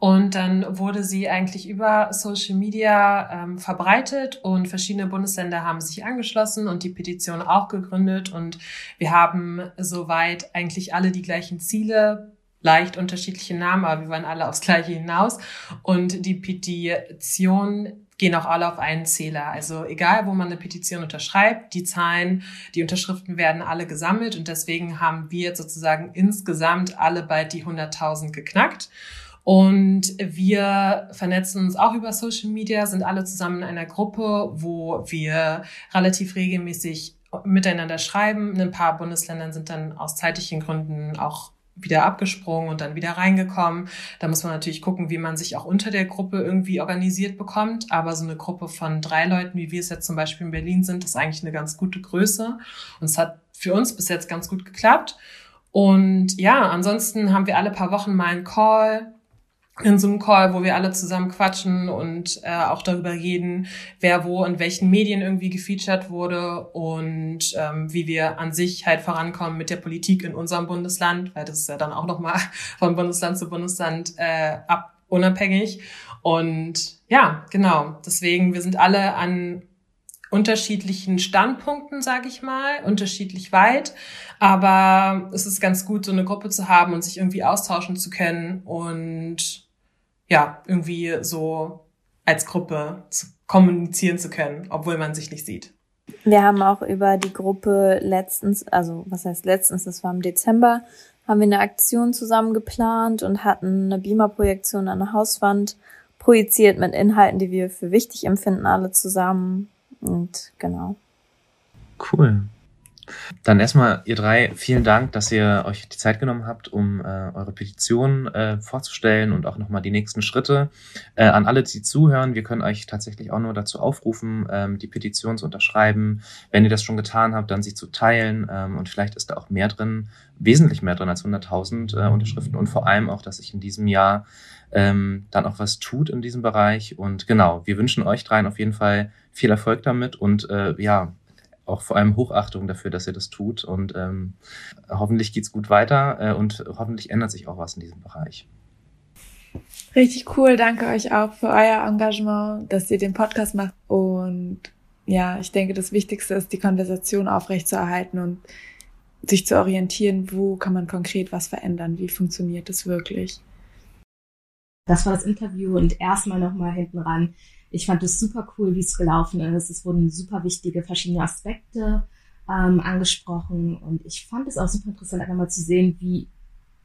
und dann wurde sie eigentlich über Social Media ähm, verbreitet und verschiedene Bundesländer haben sich angeschlossen und die Petition auch gegründet und wir haben soweit eigentlich alle die gleichen Ziele leicht unterschiedliche Namen, aber wir wollen alle aufs Gleiche hinaus. Und die Petition gehen auch alle auf einen Zähler. Also egal, wo man eine Petition unterschreibt, die Zahlen, die Unterschriften werden alle gesammelt und deswegen haben wir sozusagen insgesamt alle bald die 100.000 geknackt. Und wir vernetzen uns auch über Social Media, sind alle zusammen in einer Gruppe, wo wir relativ regelmäßig miteinander schreiben. In ein paar Bundesländern sind dann aus zeitlichen Gründen auch wieder abgesprungen und dann wieder reingekommen. Da muss man natürlich gucken, wie man sich auch unter der Gruppe irgendwie organisiert bekommt. Aber so eine Gruppe von drei Leuten, wie wir es jetzt zum Beispiel in Berlin sind, ist eigentlich eine ganz gute Größe. Und es hat für uns bis jetzt ganz gut geklappt. Und ja, ansonsten haben wir alle paar Wochen mal einen Call, in so einem Call, wo wir alle zusammen quatschen und äh, auch darüber reden, wer wo in welchen Medien irgendwie gefeatured wurde und ähm, wie wir an sich halt vorankommen mit der Politik in unserem Bundesland, weil das ist ja dann auch nochmal von Bundesland zu Bundesland äh, ab unabhängig. Und ja, genau. Deswegen, wir sind alle an unterschiedlichen Standpunkten, sage ich mal, unterschiedlich weit. Aber es ist ganz gut, so eine Gruppe zu haben und sich irgendwie austauschen zu können und ja, irgendwie so als Gruppe zu kommunizieren zu können, obwohl man sich nicht sieht. Wir haben auch über die Gruppe letztens, also was heißt letztens, das war im Dezember, haben wir eine Aktion zusammen geplant und hatten eine Beamer-Projektion an der Hauswand projiziert mit Inhalten, die wir für wichtig empfinden, alle zusammen. Und genau. Cool. Dann erstmal, ihr drei, vielen Dank, dass ihr euch die Zeit genommen habt, um äh, eure Petition äh, vorzustellen und auch nochmal die nächsten Schritte. Äh, an alle, die zuhören, wir können euch tatsächlich auch nur dazu aufrufen, ähm, die Petition zu unterschreiben. Wenn ihr das schon getan habt, dann sie zu teilen ähm, und vielleicht ist da auch mehr drin, wesentlich mehr drin als 100.000 äh, Unterschriften und vor allem auch, dass sich in diesem Jahr ähm, dann auch was tut in diesem Bereich. Und genau, wir wünschen euch dreien auf jeden Fall viel Erfolg damit und äh, ja, auch vor allem Hochachtung dafür, dass ihr das tut. Und ähm, hoffentlich geht's gut weiter äh, und hoffentlich ändert sich auch was in diesem Bereich. Richtig cool. Danke euch auch für euer Engagement, dass ihr den Podcast macht. Und ja, ich denke, das Wichtigste ist, die Konversation aufrechtzuerhalten und sich zu orientieren, wo kann man konkret was verändern, wie funktioniert das wirklich. Das war das Interview und erstmal nochmal hinten ran ich fand es super cool, wie es gelaufen ist. Es wurden super wichtige verschiedene Aspekte ähm, angesprochen und ich fand es auch super interessant, einfach mal zu sehen, wie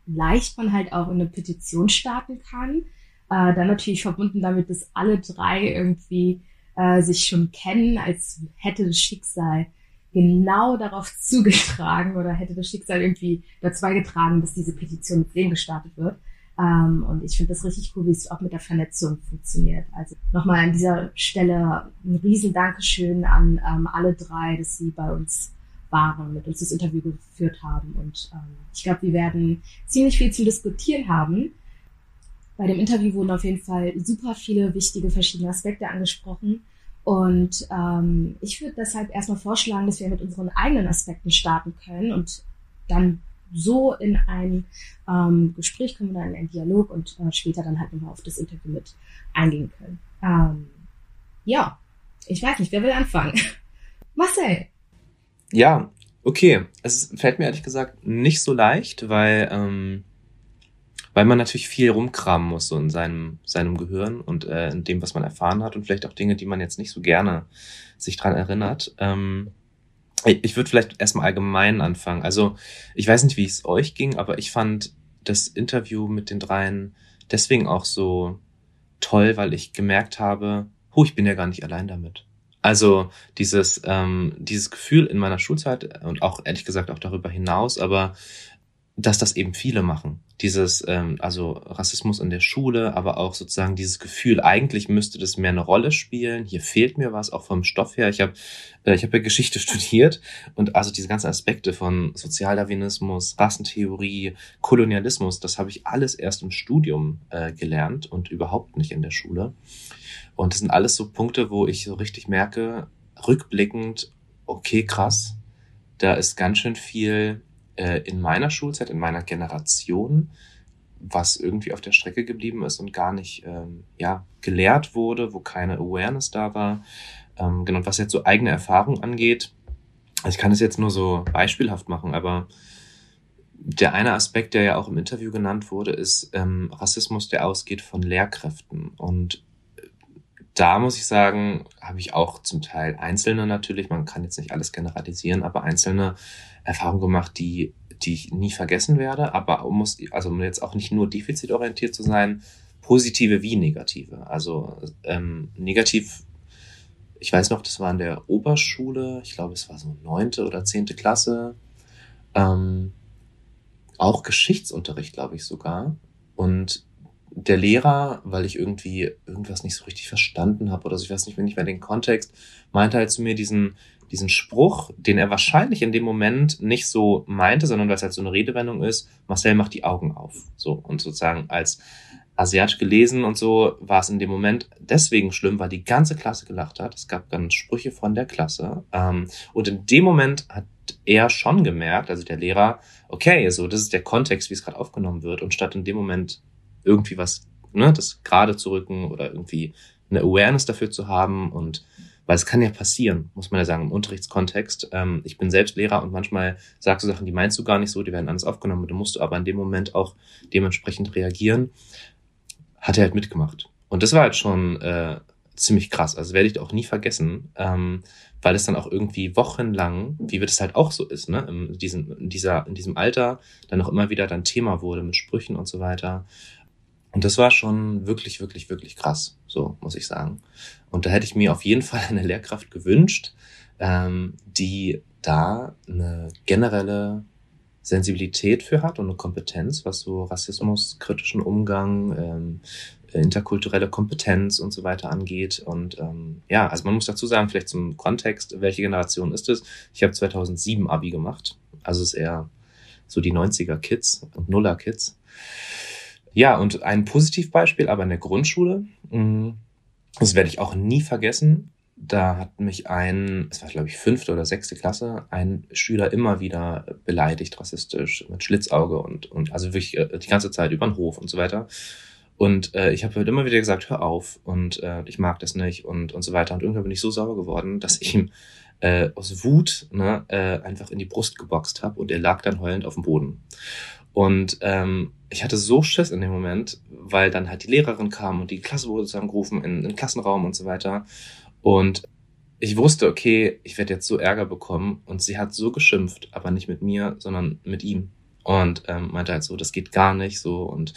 leicht man halt auch in eine Petition starten kann. Äh, dann natürlich verbunden damit, dass alle drei irgendwie äh, sich schon kennen, als hätte das Schicksal genau darauf zugetragen oder hätte das Schicksal irgendwie dazu beigetragen, dass diese Petition mit wem gestartet wird. Ähm, und ich finde das richtig cool, wie es auch mit der Vernetzung funktioniert. Also nochmal an dieser Stelle ein riesen Dankeschön an ähm, alle drei, dass sie bei uns waren, mit uns das Interview geführt haben. Und ähm, ich glaube, wir werden ziemlich viel zu diskutieren haben. Bei dem Interview wurden auf jeden Fall super viele wichtige verschiedene Aspekte angesprochen. Und ähm, ich würde deshalb erstmal vorschlagen, dass wir mit unseren eigenen Aspekten starten können und dann so in ein ähm, Gespräch kommen oder in einen Dialog und äh, später dann halt nochmal auf das Interview mit eingehen können. Ähm, ja, ich weiß nicht, wer will anfangen? Marcel. Ja, okay. Es fällt mir ehrlich gesagt nicht so leicht, weil, ähm, weil man natürlich viel rumkramen muss so in seinem, seinem Gehirn und äh, in dem, was man erfahren hat und vielleicht auch Dinge, die man jetzt nicht so gerne sich dran erinnert. Ähm, ich würde vielleicht erstmal allgemein anfangen. Also, ich weiß nicht, wie es euch ging, aber ich fand das Interview mit den dreien deswegen auch so toll, weil ich gemerkt habe, hu, ich bin ja gar nicht allein damit. Also dieses, ähm, dieses Gefühl in meiner Schulzeit und auch ehrlich gesagt auch darüber hinaus, aber dass das eben viele machen. Dieses, ähm, also Rassismus in der Schule, aber auch sozusagen dieses Gefühl, eigentlich müsste das mehr eine Rolle spielen. Hier fehlt mir was, auch vom Stoff her. Ich habe äh, ich hab ja Geschichte studiert und also diese ganzen Aspekte von Sozialdarwinismus, Rassentheorie, Kolonialismus, das habe ich alles erst im Studium äh, gelernt und überhaupt nicht in der Schule. Und das sind alles so Punkte, wo ich so richtig merke, rückblickend, okay, krass, da ist ganz schön viel äh, in meiner Schulzeit, in meiner Generation, was irgendwie auf der Strecke geblieben ist und gar nicht ähm, ja, gelehrt wurde, wo keine Awareness da war. Ähm, genau, was jetzt so eigene Erfahrung angeht, also ich kann es jetzt nur so beispielhaft machen, aber der eine Aspekt, der ja auch im Interview genannt wurde, ist ähm, Rassismus, der ausgeht von Lehrkräften. Und da muss ich sagen, habe ich auch zum Teil einzelne natürlich, man kann jetzt nicht alles generalisieren, aber einzelne Erfahrungen gemacht, die, die ich nie vergessen werde, aber muss, also um jetzt auch nicht nur defizitorientiert zu sein, positive wie negative. Also ähm, negativ, ich weiß noch, das war in der Oberschule, ich glaube, es war so neunte oder zehnte Klasse, ähm, auch Geschichtsunterricht, glaube ich sogar. Und der Lehrer, weil ich irgendwie irgendwas nicht so richtig verstanden habe oder so, ich weiß nicht, wenn ich mehr den Kontext, meinte halt zu mir diesen, diesen Spruch, den er wahrscheinlich in dem Moment nicht so meinte, sondern weil es halt so eine Redewendung ist, Marcel macht die Augen auf. So, und sozusagen als asiatisch gelesen und so war es in dem Moment deswegen schlimm, weil die ganze Klasse gelacht hat. Es gab dann Sprüche von der Klasse. Ähm, und in dem Moment hat er schon gemerkt, also der Lehrer, okay, so, das ist der Kontext, wie es gerade aufgenommen wird. Und statt in dem Moment irgendwie was, ne, das gerade zu rücken oder irgendwie eine Awareness dafür zu haben und weil es kann ja passieren, muss man ja sagen, im Unterrichtskontext. Ähm, ich bin selbst Lehrer und manchmal sagst du Sachen, die meinst du gar nicht so, die werden anders aufgenommen und du musst aber in dem Moment auch dementsprechend reagieren. Hat er halt mitgemacht. Und das war halt schon äh, ziemlich krass. Also werde ich auch nie vergessen, ähm, weil es dann auch irgendwie wochenlang, wie wird es halt auch so ist, ne, in diesem, in dieser, in diesem Alter, dann auch immer wieder dann Thema wurde mit Sprüchen und so weiter. Und das war schon wirklich, wirklich, wirklich krass, so muss ich sagen. Und da hätte ich mir auf jeden Fall eine Lehrkraft gewünscht, ähm, die da eine generelle Sensibilität für hat und eine Kompetenz, was so Rassismus, kritischen Umgang, ähm, interkulturelle Kompetenz und so weiter angeht. Und ähm, ja, also man muss dazu sagen, vielleicht zum Kontext, welche Generation ist es? Ich habe 2007 Abi gemacht, also ist eher so die 90er Kids und Nuller Kids. Ja, und ein Positivbeispiel, aber in der Grundschule, mm, das werde ich auch nie vergessen. Da hat mich ein, es war glaube ich fünfte oder sechste Klasse, ein Schüler immer wieder beleidigt, rassistisch, mit Schlitzauge und, und also wirklich äh, die ganze Zeit über den Hof und so weiter. Und äh, ich habe halt immer wieder gesagt, hör auf und äh, ich mag das nicht und, und so weiter. Und irgendwann bin ich so sauer geworden, dass ich ihm äh, aus Wut ne, äh, einfach in die Brust geboxt habe und er lag dann heulend auf dem Boden. Und ähm, ich hatte so Schiss in dem Moment, weil dann halt die Lehrerin kam und die Klasse wurde zusammengerufen in, den Klassenraum und so weiter. Und ich wusste, okay, ich werde jetzt so Ärger bekommen. Und sie hat so geschimpft, aber nicht mit mir, sondern mit ihm. Und ähm, meinte halt so, das geht gar nicht so. Und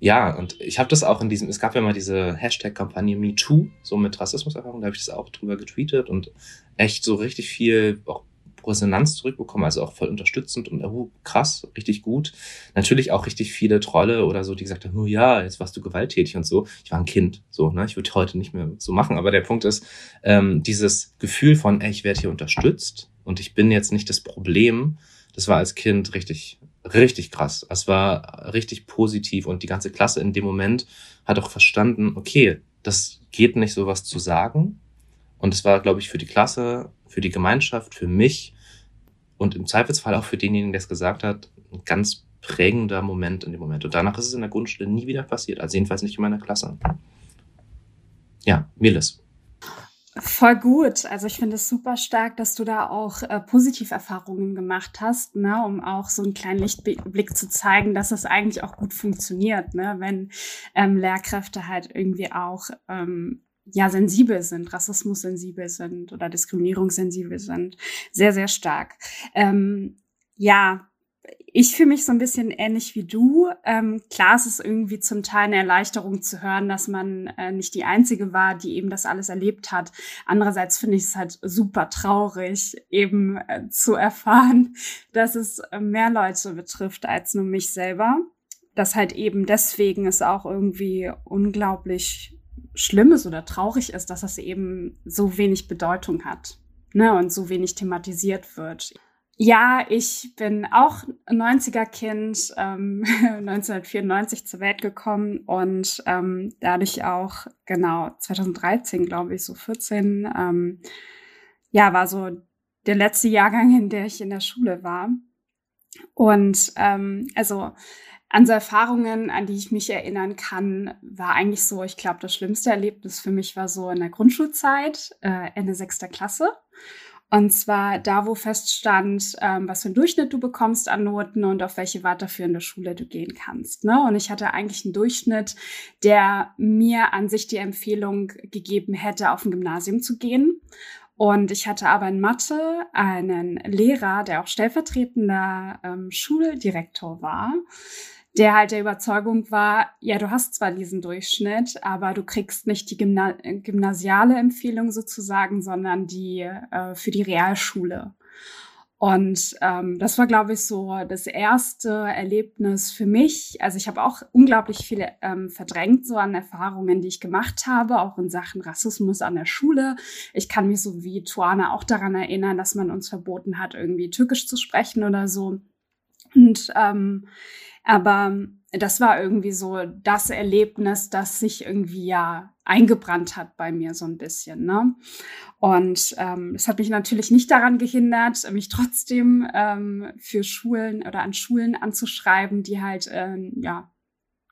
ja, und ich habe das auch in diesem, es gab ja mal diese Hashtag-Kampagne MeToo, so mit Rassismuserfahrung, da habe ich das auch drüber getweetet und echt so richtig viel auch Resonanz zurückbekommen, also auch voll unterstützend und oh, krass, richtig gut. Natürlich auch richtig viele Trolle oder so, die gesagt haben, oh ja, jetzt warst du gewalttätig und so. Ich war ein Kind, so, ne? Ich würde heute nicht mehr so machen. Aber der Punkt ist, ähm, dieses Gefühl von, ey, ich werde hier unterstützt und ich bin jetzt nicht das Problem, das war als Kind richtig, richtig krass. Es war richtig positiv und die ganze Klasse in dem Moment hat auch verstanden, okay, das geht nicht, sowas zu sagen. Und es war, glaube ich, für die Klasse für die Gemeinschaft, für mich und im Zweifelsfall auch für denjenigen, der es gesagt hat, ein ganz prägender Moment in dem Moment. Und danach ist es in der Grundschule nie wieder passiert, also jedenfalls nicht in meiner Klasse. Ja, Miles. Voll gut. Also ich finde es super stark, dass du da auch äh, Positiverfahrungen gemacht hast, ne, um auch so einen kleinen Lichtblick zu zeigen, dass es eigentlich auch gut funktioniert, ne, wenn ähm, Lehrkräfte halt irgendwie auch ähm, ja sensibel sind, Rassismus sensibel sind oder Diskriminierung sensibel sind. Sehr, sehr stark. Ähm, ja, ich fühle mich so ein bisschen ähnlich wie du. Ähm, klar, es ist irgendwie zum Teil eine Erleichterung zu hören, dass man äh, nicht die Einzige war, die eben das alles erlebt hat. Andererseits finde ich es halt super traurig, eben äh, zu erfahren, dass es mehr Leute betrifft als nur mich selber. Dass halt eben deswegen es auch irgendwie unglaublich schlimm ist oder traurig ist, dass das eben so wenig Bedeutung hat ne, und so wenig thematisiert wird. Ja, ich bin auch 90er-Kind, ähm, 1994 zur Welt gekommen und ähm, dadurch auch, genau, 2013, glaube ich, so 14, ähm, ja, war so der letzte Jahrgang, in der ich in der Schule war. Und ähm, also an so Erfahrungen, an die ich mich erinnern kann, war eigentlich so, ich glaube, das schlimmste Erlebnis für mich war so in der Grundschulzeit, äh, Ende sechster Klasse. Und zwar da, wo feststand, ähm, was für einen Durchschnitt du bekommst an Noten und auf welche weiterführende Schule du gehen kannst. Ne? Und ich hatte eigentlich einen Durchschnitt, der mir an sich die Empfehlung gegeben hätte, auf ein Gymnasium zu gehen. Und ich hatte aber in Mathe einen Lehrer, der auch stellvertretender ähm, Schuldirektor war, der halt der Überzeugung war, ja, du hast zwar diesen Durchschnitt, aber du kriegst nicht die Gymna gymnasiale Empfehlung sozusagen, sondern die äh, für die Realschule. Und ähm, das war, glaube ich, so das erste Erlebnis für mich. Also ich habe auch unglaublich viele ähm, verdrängt so an Erfahrungen, die ich gemacht habe, auch in Sachen Rassismus an der Schule. Ich kann mich so wie Tuana auch daran erinnern, dass man uns verboten hat, irgendwie Türkisch zu sprechen oder so. Und ähm, aber das war irgendwie so das Erlebnis, das sich irgendwie ja eingebrannt hat bei mir so ein bisschen. Ne? Und ähm, es hat mich natürlich nicht daran gehindert, mich trotzdem ähm, für Schulen oder an Schulen anzuschreiben, die halt äh, ja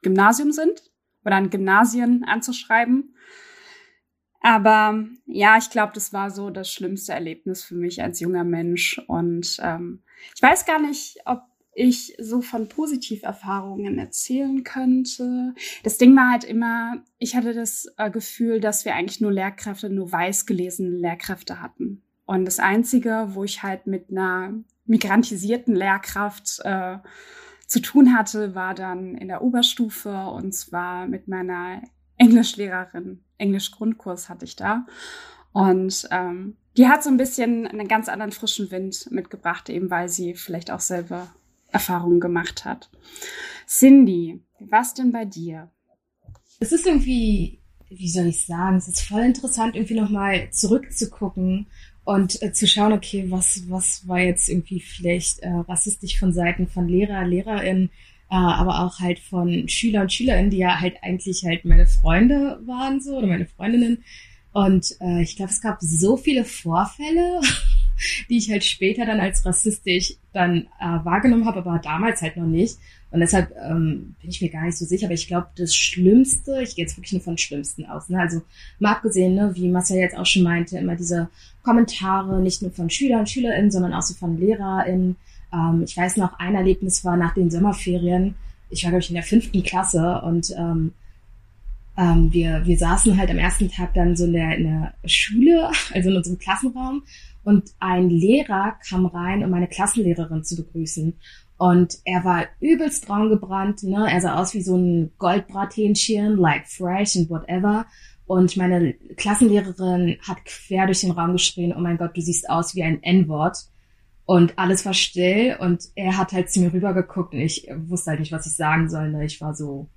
Gymnasium sind oder an Gymnasien anzuschreiben. Aber ja, ich glaube, das war so das schlimmste Erlebnis für mich als junger Mensch. Und ähm, ich weiß gar nicht, ob ich so von Positiverfahrungen erzählen könnte. Das Ding war halt immer, ich hatte das äh, Gefühl, dass wir eigentlich nur Lehrkräfte, nur weiß gelesene Lehrkräfte hatten. Und das Einzige, wo ich halt mit einer migrantisierten Lehrkraft äh, zu tun hatte, war dann in der Oberstufe und zwar mit meiner Englischlehrerin. Englisch-Grundkurs hatte ich da. Und ähm, die hat so ein bisschen einen ganz anderen frischen Wind mitgebracht, eben weil sie vielleicht auch selber Erfahrungen gemacht hat. Cindy, was denn bei dir? Es ist irgendwie, wie soll ich sagen, es ist voll interessant, irgendwie nochmal zurückzugucken und äh, zu schauen, okay, was, was war jetzt irgendwie vielleicht äh, rassistisch von Seiten von Lehrer, LehrerInnen, äh, aber auch halt von Schüler und Schülerinnen, die ja halt eigentlich halt meine Freunde waren so oder meine Freundinnen. Und äh, ich glaube, es gab so viele Vorfälle die ich halt später dann als rassistisch dann äh, wahrgenommen habe, aber damals halt noch nicht. Und deshalb ähm, bin ich mir gar nicht so sicher, aber ich glaube, das Schlimmste, ich gehe jetzt wirklich nur von Schlimmsten aus, ne? also mal abgesehen, ne, wie Marcel jetzt auch schon meinte, immer diese Kommentare, nicht nur von Schülern und Schülerinnen, sondern auch so von LehrerInnen. Ähm, ich weiß noch, ein Erlebnis war nach den Sommerferien, ich war, glaube ich, in der fünften Klasse und ähm, ähm, wir, wir saßen halt am ersten Tag dann so in der, in der Schule, also in unserem Klassenraum und ein Lehrer kam rein, um meine Klassenlehrerin zu begrüßen. Und er war übelst braun gebrannt, ne? Er sah aus wie so ein Goldbrathähnchen, like fresh and whatever. Und meine Klassenlehrerin hat quer durch den Raum geschrien, oh mein Gott, du siehst aus wie ein N-Wort. Und alles war still und er hat halt zu mir rübergeguckt und ich wusste halt nicht, was ich sagen soll. Ne? Ich war so,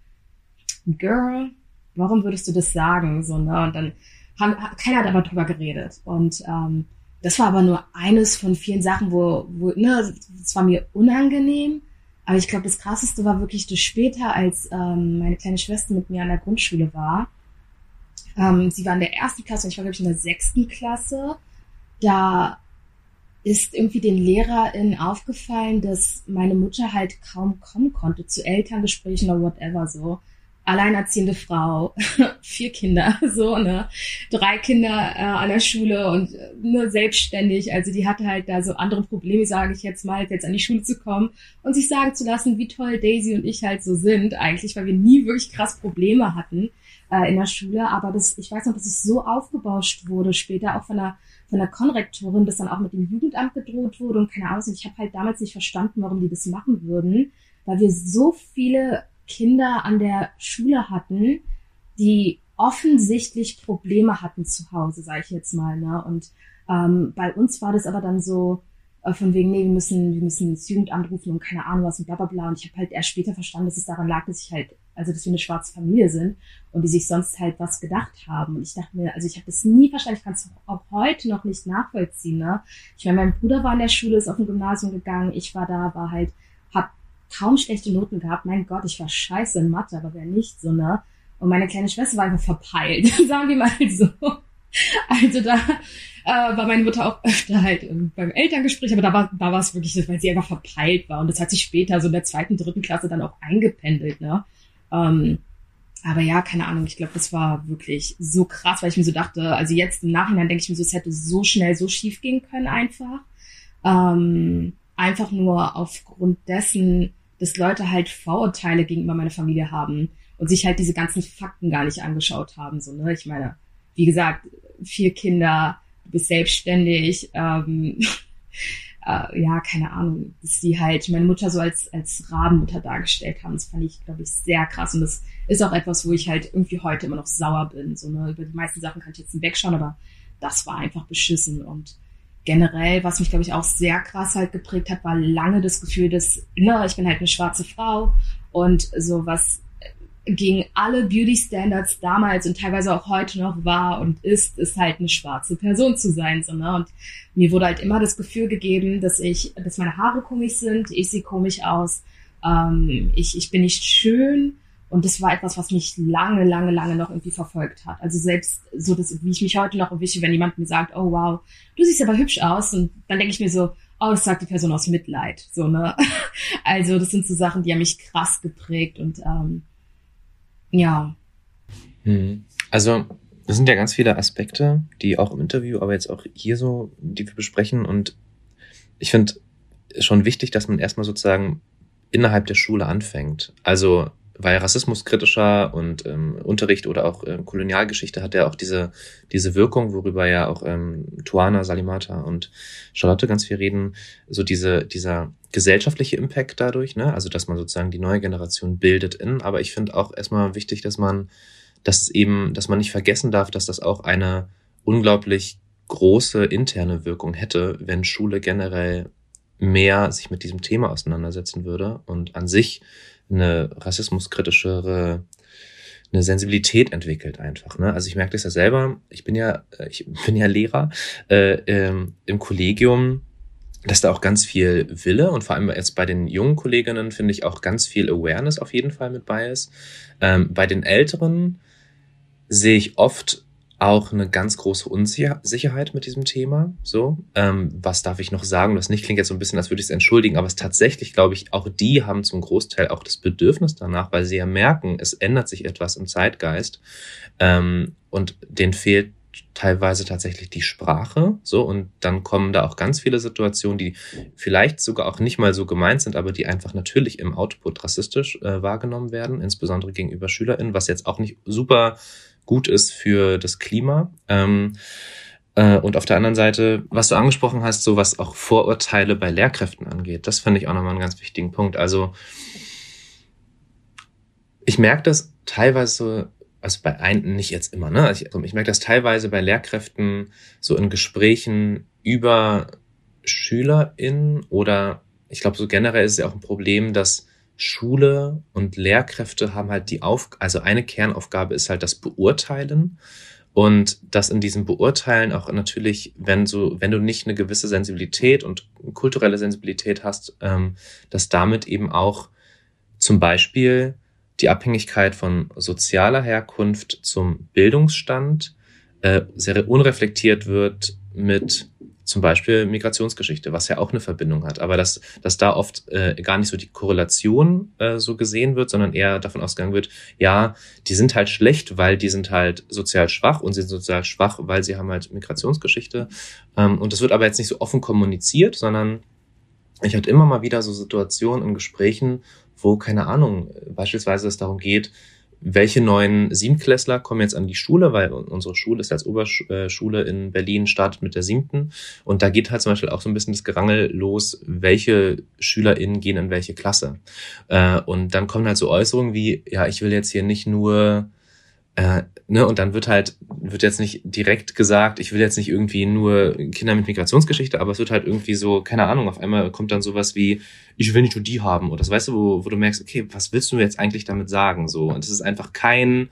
Girl, warum würdest du das sagen? So, ne? Und dann haben, keiner hat aber drüber geredet. Und ähm, das war aber nur eines von vielen Sachen, wo, wo ne, es war mir unangenehm. Aber ich glaube, das krasseste war wirklich das später, als ähm, meine kleine Schwester mit mir an der Grundschule war. Ähm, sie war in der ersten Klasse und ich war, glaube ich, in der sechsten Klasse. Da ist irgendwie den LehrerInnen aufgefallen, dass meine Mutter halt kaum kommen konnte zu Elterngesprächen oder whatever so. Alleinerziehende Frau, vier Kinder, so, ne, drei Kinder äh, an der Schule und äh, nur selbstständig. Also die hatte halt da so andere Probleme, sage ich jetzt mal, jetzt an die Schule zu kommen und sich sagen zu lassen, wie toll Daisy und ich halt so sind, eigentlich, weil wir nie wirklich krass Probleme hatten äh, in der Schule. Aber das, ich weiß noch, dass es so aufgebauscht wurde, später auch von der von der Konrektorin, dass dann auch mit dem Jugendamt gedroht wurde und keine Ahnung. Ich habe halt damals nicht verstanden, warum die das machen würden, weil wir so viele Kinder an der Schule hatten, die offensichtlich Probleme hatten zu Hause, sage ich jetzt mal. Ne? Und ähm, bei uns war das aber dann so, äh, von wegen, nee, wir müssen, wir müssen ins Jugendamt rufen und keine Ahnung was und bla bla bla. Und ich habe halt erst später verstanden, dass es daran lag, dass ich halt, also dass wir eine schwarze Familie sind und die sich sonst halt was gedacht haben. Und ich dachte mir, also ich habe das nie verstanden, ich kann es auch heute noch nicht nachvollziehen. Ne? Ich meine, mein Bruder war in der Schule, ist auf ein Gymnasium gegangen, ich war da, war halt, kaum schlechte Noten gehabt. Mein Gott, ich war scheiße in Mathe, aber wer nicht so, ne? Und meine kleine Schwester war einfach verpeilt, sagen wir mal so. Also da äh, war meine Mutter auch öfter halt ähm, beim Elterngespräch, aber da war, da war es wirklich, weil sie einfach verpeilt war. Und das hat sich später so in der zweiten, dritten Klasse dann auch eingependelt, ne? Ähm, aber ja, keine Ahnung, ich glaube, das war wirklich so krass, weil ich mir so dachte, also jetzt im Nachhinein denke ich mir so, es hätte so schnell so schief gehen können einfach. Ähm, einfach nur aufgrund dessen, dass Leute halt Vorurteile gegenüber meiner Familie haben und sich halt diese ganzen Fakten gar nicht angeschaut haben. So, ne? Ich meine, wie gesagt, vier Kinder, du bist selbstständig, ähm, äh, ja, keine Ahnung, dass die halt meine Mutter so als, als Rabenmutter dargestellt haben. Das fand ich, glaube ich, sehr krass. Und das ist auch etwas, wo ich halt irgendwie heute immer noch sauer bin. So, ne? Über die meisten Sachen kann ich jetzt nicht wegschauen, aber das war einfach beschissen. Und generell, was mich, glaube ich, auch sehr krass halt geprägt hat, war lange das Gefühl, dass, ne, ich bin halt eine schwarze Frau und so was gegen alle Beauty Standards damals und teilweise auch heute noch war und ist, ist halt eine schwarze Person zu sein, so, ne? Und mir wurde halt immer das Gefühl gegeben, dass ich, dass meine Haare komisch sind, ich sehe komisch aus, ähm, ich, ich bin nicht schön, und das war etwas, was mich lange, lange, lange noch irgendwie verfolgt hat. Also selbst so, dass, wie ich mich heute noch erwische, wenn jemand mir sagt, oh wow, du siehst aber hübsch aus. Und dann denke ich mir so, oh, das sagt die Person aus Mitleid. So, ne? Also das sind so Sachen, die haben mich krass geprägt und ähm, ja. Hm. Also das sind ja ganz viele Aspekte, die auch im Interview, aber jetzt auch hier so, die wir besprechen. Und ich finde schon wichtig, dass man erstmal sozusagen innerhalb der Schule anfängt. Also weil rassismuskritischer und ähm, Unterricht oder auch ähm, Kolonialgeschichte hat ja auch diese, diese Wirkung, worüber ja auch ähm, Tuana, Salimata und Charlotte ganz viel reden, so diese, dieser gesellschaftliche Impact dadurch, ne? Also dass man sozusagen die neue Generation bildet in, aber ich finde auch erstmal wichtig, dass man, dass es eben, dass man nicht vergessen darf, dass das auch eine unglaublich große interne Wirkung hätte, wenn Schule generell mehr sich mit diesem Thema auseinandersetzen würde und an sich eine rassismuskritischere eine Sensibilität entwickelt einfach. Ne? Also ich merke das ja selber. Ich bin ja, äh, ich bin ja Lehrer äh, ähm, im Kollegium, dass da auch ganz viel Wille und vor allem jetzt bei den jungen Kolleginnen finde ich auch ganz viel Awareness auf jeden Fall mit bei ist. Ähm, bei den Älteren sehe ich oft auch eine ganz große Unsicherheit mit diesem Thema. So, ähm, was darf ich noch sagen? Das nicht klingt jetzt so ein bisschen, als würde ich es entschuldigen, aber es tatsächlich, glaube ich, auch die haben zum Großteil auch das Bedürfnis danach, weil sie ja merken, es ändert sich etwas im Zeitgeist ähm, und denen fehlt teilweise tatsächlich die Sprache, so und dann kommen da auch ganz viele Situationen, die vielleicht sogar auch nicht mal so gemeint sind, aber die einfach natürlich im Output rassistisch äh, wahrgenommen werden, insbesondere gegenüber SchülerInnen, was jetzt auch nicht super gut ist für das Klima. Ähm, äh, und auf der anderen Seite, was du angesprochen hast, so was auch Vorurteile bei Lehrkräften angeht, das finde ich auch nochmal einen ganz wichtigen Punkt. Also ich merke das teilweise, also bei einem, nicht jetzt immer, ne? Also ich, ich merke das teilweise bei Lehrkräften so in Gesprächen über SchülerInnen oder ich glaube, so generell ist es ja auch ein Problem, dass Schule und Lehrkräfte haben halt die Auf, also eine Kernaufgabe ist halt das Beurteilen. Und das in diesem Beurteilen auch natürlich, wenn so, wenn du nicht eine gewisse Sensibilität und kulturelle Sensibilität hast, ähm, dass damit eben auch zum Beispiel die Abhängigkeit von sozialer Herkunft zum Bildungsstand äh, sehr unreflektiert wird mit zum Beispiel Migrationsgeschichte, was ja auch eine Verbindung hat. Aber dass, dass da oft äh, gar nicht so die Korrelation äh, so gesehen wird, sondern eher davon ausgegangen wird, ja, die sind halt schlecht, weil die sind halt sozial schwach und sind sozial schwach, weil sie haben halt Migrationsgeschichte. Ähm, und das wird aber jetzt nicht so offen kommuniziert, sondern ich hatte immer mal wieder so Situationen in Gesprächen, wo, keine Ahnung, beispielsweise es darum geht, welche neuen Siebtklässler kommen jetzt an die Schule, weil unsere Schule ist als Oberschule in Berlin, startet mit der siebten. Und da geht halt zum Beispiel auch so ein bisschen das Gerangel los, welche SchülerInnen gehen in welche Klasse. Äh, und dann kommen halt so Äußerungen wie, ja, ich will jetzt hier nicht nur äh, ne, und dann wird halt, wird jetzt nicht direkt gesagt, ich will jetzt nicht irgendwie nur Kinder mit Migrationsgeschichte, aber es wird halt irgendwie so, keine Ahnung, auf einmal kommt dann sowas wie, ich will nicht nur die haben. Oder das weißt du, wo, wo du merkst, okay, was willst du jetzt eigentlich damit sagen? So, und es ist einfach kein,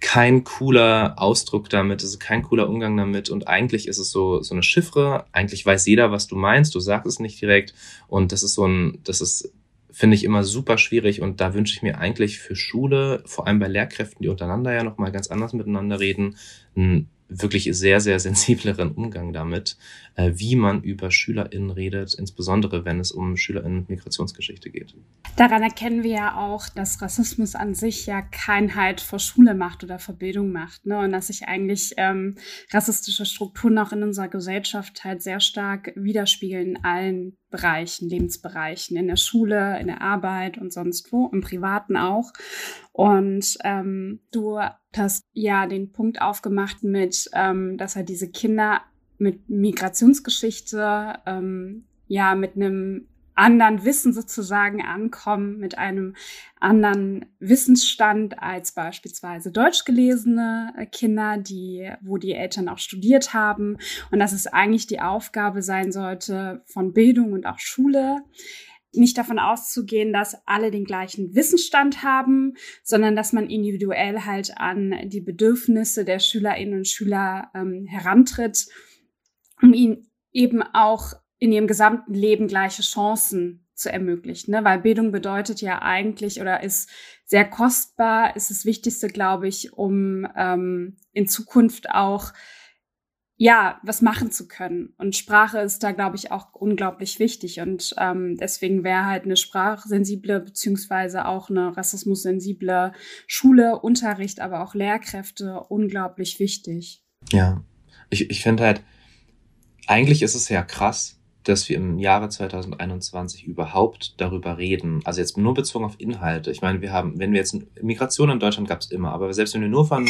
kein cooler Ausdruck damit, es ist kein cooler Umgang damit und eigentlich ist es so so eine Chiffre, eigentlich weiß jeder, was du meinst, du sagst es nicht direkt und das ist so ein das ist finde ich immer super schwierig und da wünsche ich mir eigentlich für Schule, vor allem bei Lehrkräften, die untereinander ja nochmal ganz anders miteinander reden, ein wirklich sehr, sehr sensibleren Umgang damit, äh, wie man über SchülerInnen redet, insbesondere wenn es um SchülerInnen mit Migrationsgeschichte geht. Daran erkennen wir ja auch, dass Rassismus an sich ja kein Halt vor Schule macht oder Verbildung macht. Ne? Und dass sich eigentlich ähm, rassistische Strukturen auch in unserer Gesellschaft halt sehr stark widerspiegeln in allen Bereichen, Lebensbereichen, in der Schule, in der Arbeit und sonst wo, im Privaten auch. Und ähm, du hast ja den Punkt aufgemacht mit, ähm, dass halt diese Kinder mit Migrationsgeschichte ähm, ja mit einem anderen Wissen sozusagen ankommen, mit einem anderen Wissensstand als beispielsweise deutsch gelesene Kinder, die, wo die Eltern auch studiert haben. Und dass es eigentlich die Aufgabe sein sollte von Bildung und auch Schule, nicht davon auszugehen, dass alle den gleichen Wissensstand haben, sondern dass man individuell halt an die Bedürfnisse der Schülerinnen und Schüler ähm, herantritt, um ihnen eben auch in ihrem gesamten Leben gleiche Chancen zu ermöglichen. Ne? Weil Bildung bedeutet ja eigentlich oder ist sehr kostbar, ist das Wichtigste, glaube ich, um ähm, in Zukunft auch ja, was machen zu können. Und Sprache ist da, glaube ich, auch unglaublich wichtig. Und ähm, deswegen wäre halt eine sprachsensible beziehungsweise auch eine rassismussensible Schule, Unterricht, aber auch Lehrkräfte unglaublich wichtig. Ja, ich, ich finde halt, eigentlich ist es ja krass, dass wir im Jahre 2021 überhaupt darüber reden. Also jetzt nur bezogen auf Inhalte. Ich meine, wir haben, wenn wir jetzt Migration in Deutschland gab es immer, aber selbst wenn wir nur von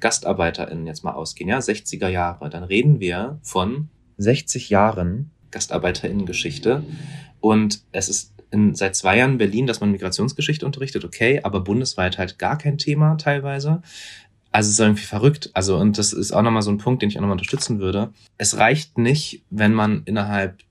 GastarbeiterInnen jetzt mal ausgehen, ja, 60er Jahre, dann reden wir von 60 Jahren GastarbeiterInnen-Geschichte. Und es ist in, seit zwei Jahren in Berlin, dass man Migrationsgeschichte unterrichtet, okay, aber bundesweit halt gar kein Thema teilweise. Also es ist irgendwie verrückt. Also, und das ist auch nochmal so ein Punkt, den ich auch nochmal unterstützen würde. Es reicht nicht, wenn man innerhalb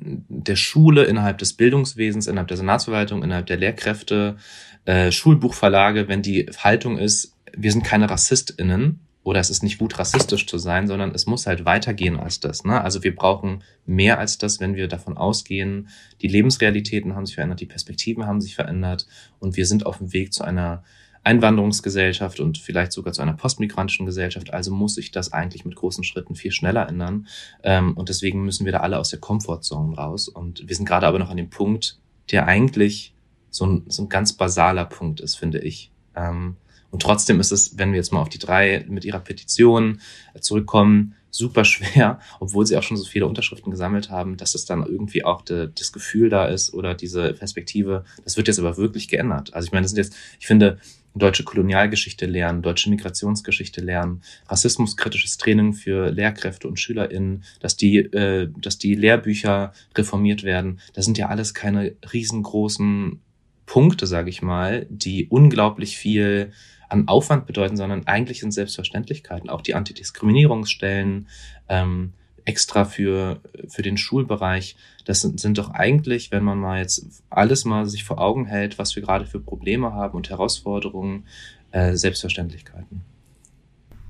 der Schule, innerhalb des Bildungswesens, innerhalb der Senatsverwaltung, innerhalb der Lehrkräfte, äh, Schulbuchverlage, wenn die Haltung ist, wir sind keine RassistInnen oder es ist nicht gut, rassistisch zu sein, sondern es muss halt weitergehen als das. Ne? Also wir brauchen mehr als das, wenn wir davon ausgehen, die Lebensrealitäten haben sich verändert, die Perspektiven haben sich verändert und wir sind auf dem Weg zu einer Einwanderungsgesellschaft und vielleicht sogar zu einer postmigrantischen Gesellschaft. Also muss sich das eigentlich mit großen Schritten viel schneller ändern. Ähm, und deswegen müssen wir da alle aus der Komfortzone raus. Und wir sind gerade aber noch an dem Punkt, der eigentlich so ein, so ein ganz basaler Punkt ist, finde ich. Ähm, und trotzdem ist es, wenn wir jetzt mal auf die drei mit ihrer Petition zurückkommen, super schwer, obwohl sie auch schon so viele Unterschriften gesammelt haben, dass es dann irgendwie auch de, das Gefühl da ist oder diese Perspektive. Das wird jetzt aber wirklich geändert. Also ich meine, das sind jetzt, ich finde, deutsche Kolonialgeschichte lernen, deutsche Migrationsgeschichte lernen, rassismuskritisches Training für Lehrkräfte und SchülerInnen, dass die, äh, dass die Lehrbücher reformiert werden. Das sind ja alles keine riesengroßen Punkte, sage ich mal, die unglaublich viel an Aufwand bedeuten, sondern eigentlich sind Selbstverständlichkeiten. Auch die Antidiskriminierungsstellen, ähm, extra für, für den Schulbereich. Das sind, sind doch eigentlich, wenn man mal jetzt alles mal sich vor Augen hält, was wir gerade für Probleme haben und Herausforderungen, äh, Selbstverständlichkeiten.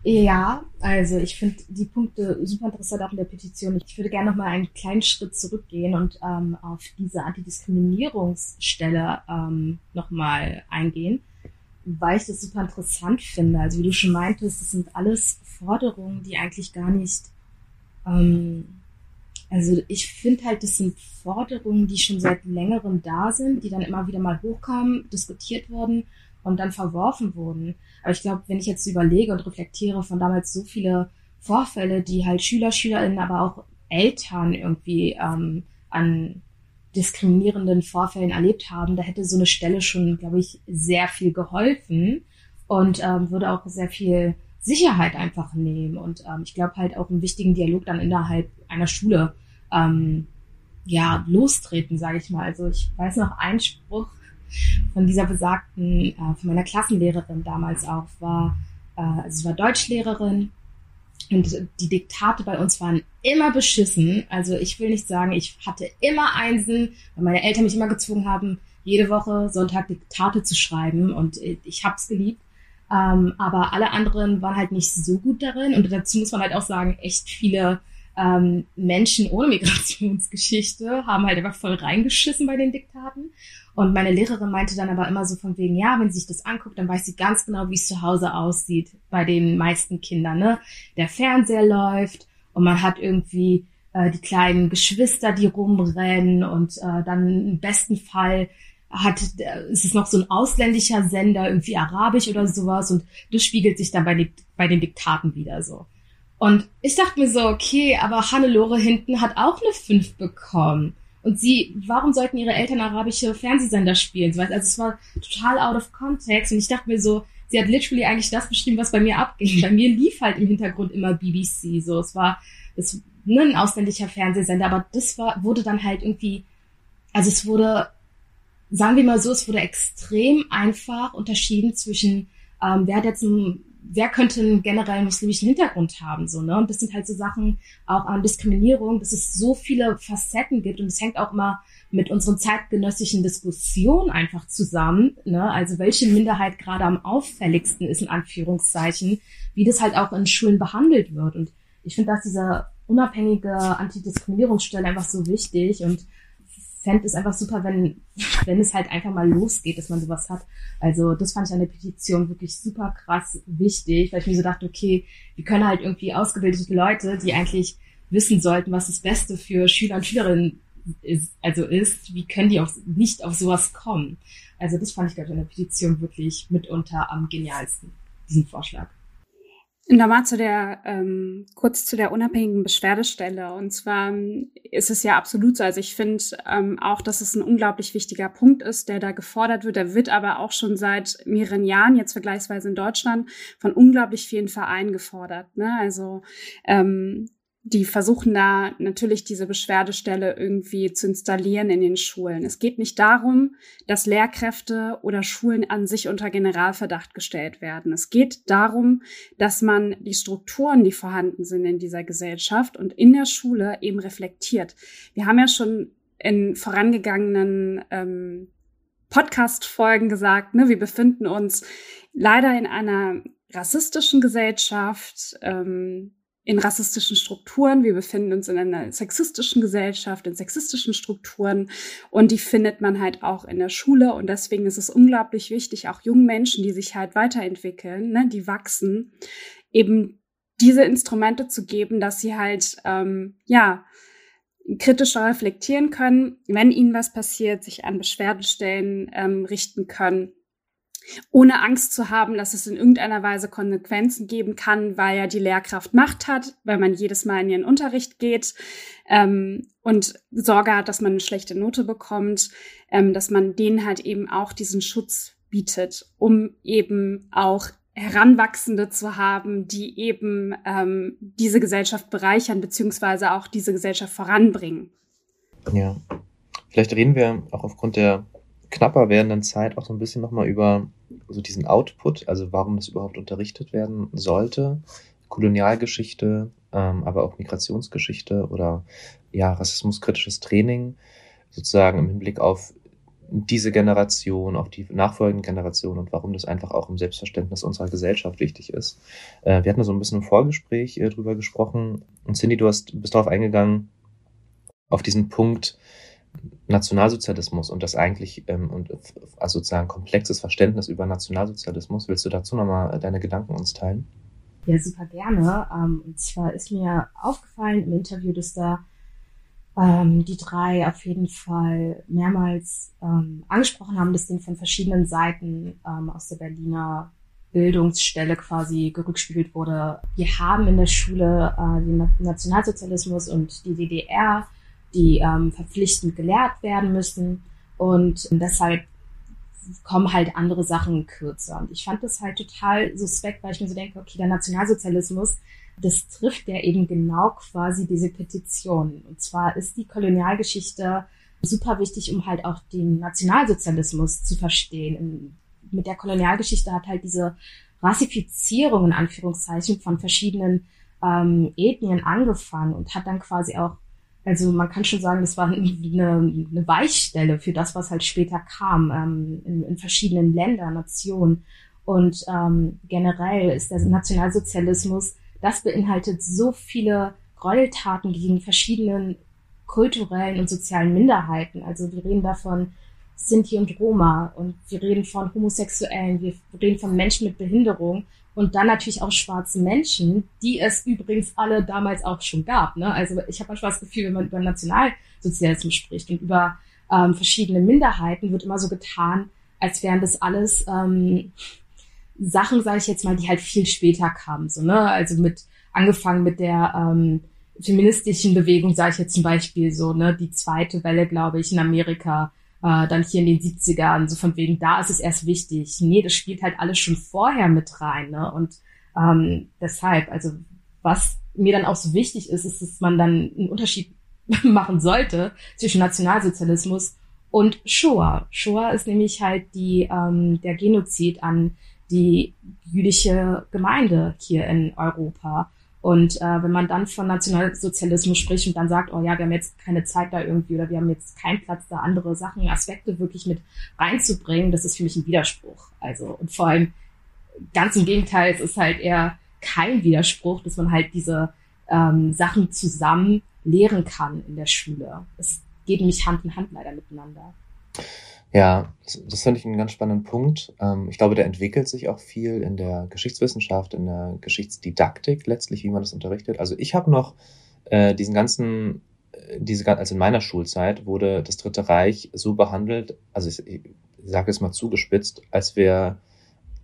Ja, also ich finde die Punkte super interessant auch in der Petition. Ich würde gerne noch mal einen kleinen Schritt zurückgehen und ähm, auf diese Antidiskriminierungsstelle ähm, noch mal eingehen, weil ich das super interessant finde. Also wie du schon meintest, das sind alles Forderungen, die eigentlich gar nicht ähm, Also ich finde halt, das sind Forderungen, die schon seit längerem da sind, die dann immer wieder mal hochkamen, diskutiert wurden und dann verworfen wurden. Aber ich glaube, wenn ich jetzt überlege und reflektiere von damals so viele Vorfälle, die halt Schüler, Schülerinnen, aber auch Eltern irgendwie ähm, an diskriminierenden Vorfällen erlebt haben, da hätte so eine Stelle schon, glaube ich, sehr viel geholfen und ähm, würde auch sehr viel Sicherheit einfach nehmen. Und ähm, ich glaube halt auch einen wichtigen Dialog dann innerhalb einer Schule ähm, ja lostreten, sage ich mal. Also ich weiß noch einen Spruch von dieser besagten, äh, von meiner Klassenlehrerin damals auch war, äh, also sie war Deutschlehrerin und die Diktate bei uns waren immer beschissen. Also ich will nicht sagen, ich hatte immer Einsen, weil meine Eltern mich immer gezwungen haben, jede Woche Sonntag Diktate zu schreiben und ich hab's geliebt. Ähm, aber alle anderen waren halt nicht so gut darin und dazu muss man halt auch sagen, echt viele ähm, Menschen ohne Migrationsgeschichte haben halt einfach voll reingeschissen bei den Diktaten. Und meine Lehrerin meinte dann aber immer so von wegen, ja, wenn sie sich das anguckt, dann weiß sie ganz genau, wie es zu Hause aussieht bei den meisten Kindern. Ne? Der Fernseher läuft und man hat irgendwie äh, die kleinen Geschwister, die rumrennen und äh, dann im besten Fall hat, äh, ist es noch so ein ausländischer Sender, irgendwie arabisch oder sowas und das spiegelt sich dann bei, bei den Diktaten wieder so. Und ich dachte mir so, okay, aber Hannelore hinten hat auch eine 5 bekommen. Und sie, warum sollten ihre Eltern arabische Fernsehsender spielen? Also es war total out of context. Und ich dachte mir so, sie hat literally eigentlich das beschrieben, was bei mir abging. Bei mir lief halt im Hintergrund immer BBC. So, es war, es, ne, ein ausländischer Fernsehsender, aber das war, wurde dann halt irgendwie, also es wurde, sagen wir mal so, es wurde extrem einfach unterschieden zwischen, ähm, wer hat jetzt ein wer könnte einen generellen muslimischen Hintergrund haben, so, ne? Und das sind halt so Sachen auch an Diskriminierung, dass es so viele Facetten gibt und es hängt auch immer mit unseren zeitgenössischen Diskussionen einfach zusammen, ne? Also welche Minderheit gerade am auffälligsten ist, in Anführungszeichen, wie das halt auch in Schulen behandelt wird. Und ich finde, dass diese unabhängige Antidiskriminierungsstelle einfach so wichtig und fände es einfach super, wenn, wenn es halt einfach mal losgeht, dass man sowas hat. Also das fand ich an der Petition wirklich super krass wichtig, weil ich mir so dachte, okay, wir können halt irgendwie ausgebildete Leute, die eigentlich wissen sollten, was das Beste für Schüler und Schülerinnen ist, also ist, wie können die auf, nicht auf sowas kommen? Also das fand ich, glaube ich, an der Petition wirklich mitunter am genialsten, diesen Vorschlag. Nochmal zu der, ähm, kurz zu der unabhängigen Beschwerdestelle. Und zwar ähm, ist es ja absolut so. Also ich finde ähm, auch, dass es ein unglaublich wichtiger Punkt ist, der da gefordert wird. Der wird aber auch schon seit mehreren Jahren, jetzt vergleichsweise in Deutschland, von unglaublich vielen Vereinen gefordert. Ne? Also ähm, die versuchen da natürlich diese Beschwerdestelle irgendwie zu installieren in den Schulen. Es geht nicht darum, dass Lehrkräfte oder Schulen an sich unter Generalverdacht gestellt werden. Es geht darum, dass man die Strukturen, die vorhanden sind in dieser Gesellschaft und in der Schule eben reflektiert. Wir haben ja schon in vorangegangenen ähm, Podcast-Folgen gesagt, ne, wir befinden uns leider in einer rassistischen Gesellschaft. Ähm, in rassistischen Strukturen. Wir befinden uns in einer sexistischen Gesellschaft, in sexistischen Strukturen. Und die findet man halt auch in der Schule. Und deswegen ist es unglaublich wichtig, auch jungen Menschen, die sich halt weiterentwickeln, ne, die wachsen, eben diese Instrumente zu geben, dass sie halt ähm, ja kritischer reflektieren können, wenn ihnen was passiert, sich an Beschwerdestellen ähm, richten können ohne Angst zu haben, dass es in irgendeiner Weise Konsequenzen geben kann, weil ja die Lehrkraft Macht hat, weil man jedes Mal in ihren Unterricht geht ähm, und Sorge hat, dass man eine schlechte Note bekommt, ähm, dass man denen halt eben auch diesen Schutz bietet, um eben auch Heranwachsende zu haben, die eben ähm, diese Gesellschaft bereichern, beziehungsweise auch diese Gesellschaft voranbringen. Ja, vielleicht reden wir auch aufgrund der knapper werdenden Zeit auch so ein bisschen nochmal über so diesen Output, also warum das überhaupt unterrichtet werden sollte, Kolonialgeschichte, ähm, aber auch Migrationsgeschichte oder ja, rassismuskritisches Training, sozusagen im Hinblick auf diese Generation, auf die nachfolgenden Generationen und warum das einfach auch im Selbstverständnis unserer Gesellschaft wichtig ist. Äh, wir hatten so ein bisschen im Vorgespräch äh, drüber gesprochen und Cindy, du hast, bist darauf eingegangen, auf diesen Punkt, Nationalsozialismus und das eigentlich ähm, und also sozusagen komplexes Verständnis über Nationalsozialismus. Willst du dazu nochmal deine Gedanken uns teilen? Ja, super gerne. Ähm, und zwar ist mir aufgefallen im Interview, dass da ähm, die drei auf jeden Fall mehrmals ähm, angesprochen haben, dass denen von verschiedenen Seiten ähm, aus der Berliner Bildungsstelle quasi gerückspiegelt wurde. Wir haben in der Schule äh, den Nationalsozialismus und die DDR, die ähm, verpflichtend gelehrt werden müssen und deshalb kommen halt andere Sachen kürzer. Und ich fand das halt total suspekt, weil ich mir so denke, okay, der Nationalsozialismus, das trifft ja eben genau quasi diese Petition. Und zwar ist die Kolonialgeschichte super wichtig, um halt auch den Nationalsozialismus zu verstehen. mit der Kolonialgeschichte hat halt diese Rassifizierung in Anführungszeichen von verschiedenen ähm, Ethnien angefangen und hat dann quasi auch also man kann schon sagen, das war eine, eine Weichstelle für das, was halt später kam ähm, in, in verschiedenen Ländern, Nationen. Und ähm, generell ist der Nationalsozialismus, das beinhaltet so viele Gräueltaten gegen verschiedenen kulturellen und sozialen Minderheiten. Also wir reden davon Sinti und Roma und wir reden von Homosexuellen, wir reden von Menschen mit Behinderung und dann natürlich auch schwarze Menschen, die es übrigens alle damals auch schon gab. Ne? Also ich habe manchmal das Gefühl, wenn man über Nationalsozialismus spricht und über ähm, verschiedene Minderheiten, wird immer so getan, als wären das alles ähm, Sachen, sage ich jetzt mal, die halt viel später kamen. So, ne? Also mit angefangen mit der ähm, feministischen Bewegung, sage ich jetzt zum Beispiel so, ne, die zweite Welle, glaube ich, in Amerika, äh, dann hier in den 70ern, so von wegen, da ist es erst wichtig. Nee, das spielt halt alles schon vorher mit rein. Ne? Und ähm, deshalb, also was mir dann auch so wichtig ist, ist, dass man dann einen Unterschied machen sollte zwischen Nationalsozialismus und Shoah. Shoah ist nämlich halt die, ähm, der Genozid an die jüdische Gemeinde hier in Europa. Und äh, wenn man dann von Nationalsozialismus spricht und dann sagt, oh ja, wir haben jetzt keine Zeit da irgendwie oder wir haben jetzt keinen Platz da, andere Sachen, Aspekte wirklich mit reinzubringen, das ist für mich ein Widerspruch. Also und vor allem ganz im Gegenteil, es ist halt eher kein Widerspruch, dass man halt diese ähm, Sachen zusammen lehren kann in der Schule. Es geht nämlich Hand in Hand leider miteinander. Ja, das, das finde ich einen ganz spannenden Punkt. Ähm, ich glaube, der entwickelt sich auch viel in der Geschichtswissenschaft, in der Geschichtsdidaktik letztlich, wie man das unterrichtet. Also ich habe noch äh, diesen ganzen, äh, diese, also in meiner Schulzeit wurde das Dritte Reich so behandelt, also ich, ich sage es mal zugespitzt, als wäre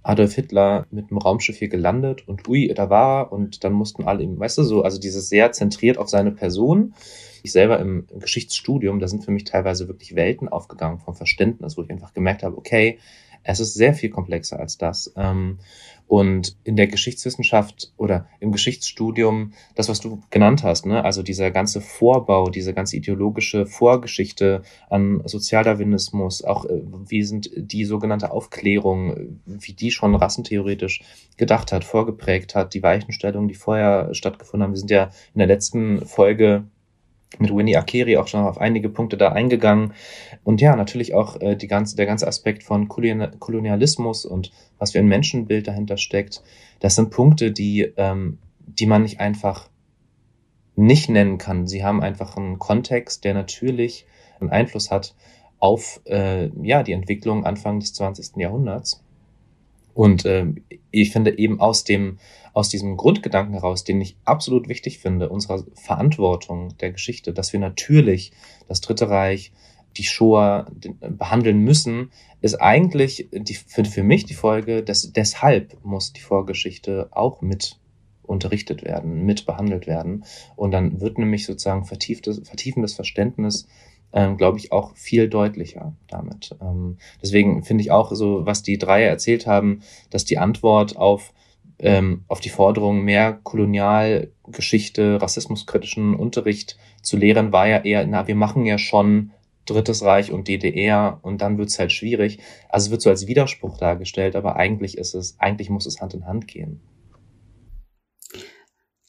Adolf Hitler mit dem Raumschiff hier gelandet und ui, da war und dann mussten alle ihm, weißt du, so, also dieses sehr zentriert auf seine Person ich selber im, im Geschichtsstudium, da sind für mich teilweise wirklich Welten aufgegangen vom Verständnis, wo ich einfach gemerkt habe, okay, es ist sehr viel komplexer als das. Ähm, und in der Geschichtswissenschaft oder im Geschichtsstudium, das, was du genannt hast, ne, also dieser ganze Vorbau, diese ganze ideologische Vorgeschichte an Sozialdarwinismus, auch äh, wie sind die sogenannte Aufklärung, wie die schon rassentheoretisch gedacht hat, vorgeprägt hat, die Weichenstellungen, die vorher stattgefunden haben. Wir sind ja in der letzten Folge mit Winnie Akeri auch schon auf einige Punkte da eingegangen. Und ja, natürlich auch äh, die ganze, der ganze Aspekt von Kolonialismus und was für ein Menschenbild dahinter steckt. Das sind Punkte, die, ähm, die man nicht einfach nicht nennen kann. Sie haben einfach einen Kontext, der natürlich einen Einfluss hat auf äh, ja, die Entwicklung Anfang des 20. Jahrhunderts. Und äh, ich finde eben aus dem aus diesem Grundgedanken heraus, den ich absolut wichtig finde, unserer Verantwortung der Geschichte, dass wir natürlich das Dritte Reich, die Shoah behandeln müssen, ist eigentlich die, für, für mich die Folge, dass deshalb muss die Vorgeschichte auch mit unterrichtet werden, mit behandelt werden. Und dann wird nämlich sozusagen vertieftes, vertiefendes Verständnis ähm, glaube ich, auch viel deutlicher damit. Ähm, deswegen finde ich auch so, was die drei erzählt haben, dass die Antwort auf ähm, auf die Forderung, mehr Kolonialgeschichte, rassismuskritischen Unterricht zu lehren, war ja eher, na, wir machen ja schon Drittes Reich und DDR und dann wird's halt schwierig. Also es wird so als Widerspruch dargestellt, aber eigentlich ist es, eigentlich muss es Hand in Hand gehen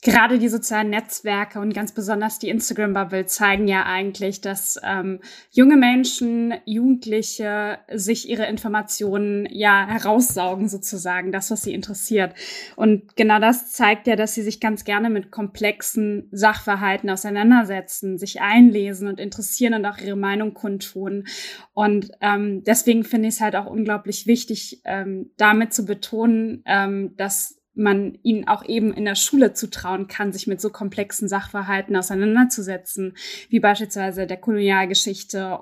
gerade die sozialen Netzwerke und ganz besonders die Instagram-Bubble zeigen ja eigentlich, dass ähm, junge Menschen, Jugendliche sich ihre Informationen ja heraussaugen sozusagen, das, was sie interessiert. Und genau das zeigt ja, dass sie sich ganz gerne mit komplexen Sachverhalten auseinandersetzen, sich einlesen und interessieren und auch ihre Meinung kundtun. Und ähm, deswegen finde ich es halt auch unglaublich wichtig, ähm, damit zu betonen, ähm, dass man ihnen auch eben in der Schule zutrauen kann, sich mit so komplexen Sachverhalten auseinanderzusetzen, wie beispielsweise der Kolonialgeschichte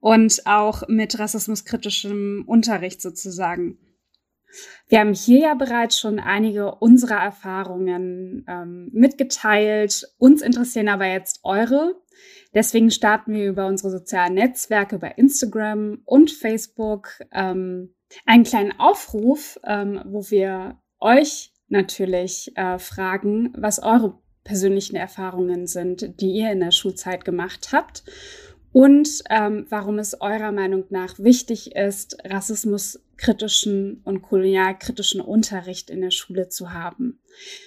und auch mit rassismuskritischem Unterricht sozusagen. Wir haben hier ja bereits schon einige unserer Erfahrungen ähm, mitgeteilt. Uns interessieren aber jetzt eure. Deswegen starten wir über unsere sozialen Netzwerke, über Instagram und Facebook ähm, einen kleinen Aufruf, ähm, wo wir euch natürlich äh, fragen, was eure persönlichen Erfahrungen sind, die ihr in der Schulzeit gemacht habt und ähm, warum es eurer Meinung nach wichtig ist, rassismuskritischen und kolonialkritischen Unterricht in der Schule zu haben.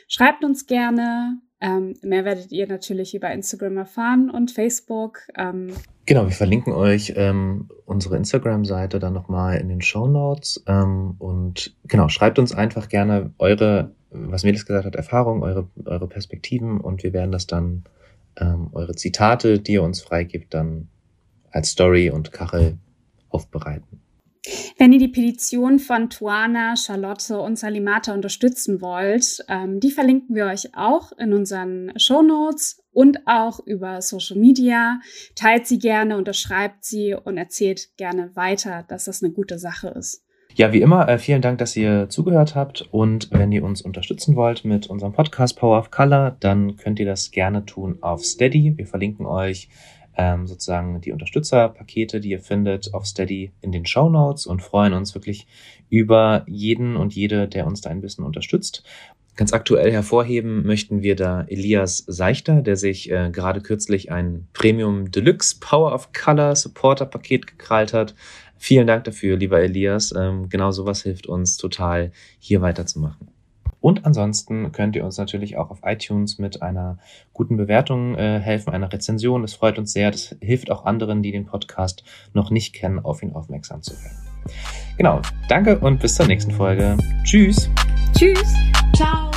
Schreibt uns gerne. Ähm, mehr werdet ihr natürlich über Instagram erfahren und Facebook. Ähm. Genau, wir verlinken euch ähm, unsere Instagram-Seite dann nochmal in den Show Notes. Ähm, und genau, schreibt uns einfach gerne eure, was Melis gesagt hat, Erfahrungen, eure, eure Perspektiven und wir werden das dann, ähm, eure Zitate, die ihr uns freigibt, dann als Story und Kachel aufbereiten. Wenn ihr die Petition von Tuana, Charlotte und Salimata unterstützen wollt, ähm, die verlinken wir euch auch in unseren Show Notes und auch über Social Media. Teilt sie gerne, unterschreibt sie und erzählt gerne weiter, dass das eine gute Sache ist. Ja, wie immer, äh, vielen Dank, dass ihr zugehört habt. Und wenn ihr uns unterstützen wollt mit unserem Podcast Power of Color, dann könnt ihr das gerne tun auf Steady. Wir verlinken euch ähm, sozusagen die Unterstützerpakete, die ihr findet auf Steady in den Show Notes und freuen uns wirklich über jeden und jede, der uns da ein bisschen unterstützt. Ganz aktuell hervorheben möchten wir da Elias Seichter, der sich äh, gerade kürzlich ein Premium Deluxe Power of Color Supporter Paket gekrallt hat. Vielen Dank dafür, lieber Elias. Ähm, genau sowas hilft uns total, hier weiterzumachen. Und ansonsten könnt ihr uns natürlich auch auf iTunes mit einer guten Bewertung äh, helfen, einer Rezension. Das freut uns sehr. Das hilft auch anderen, die den Podcast noch nicht kennen, auf ihn aufmerksam zu werden. Genau. Danke und bis zur nächsten Folge. Tschüss. Tschüss. Ciao.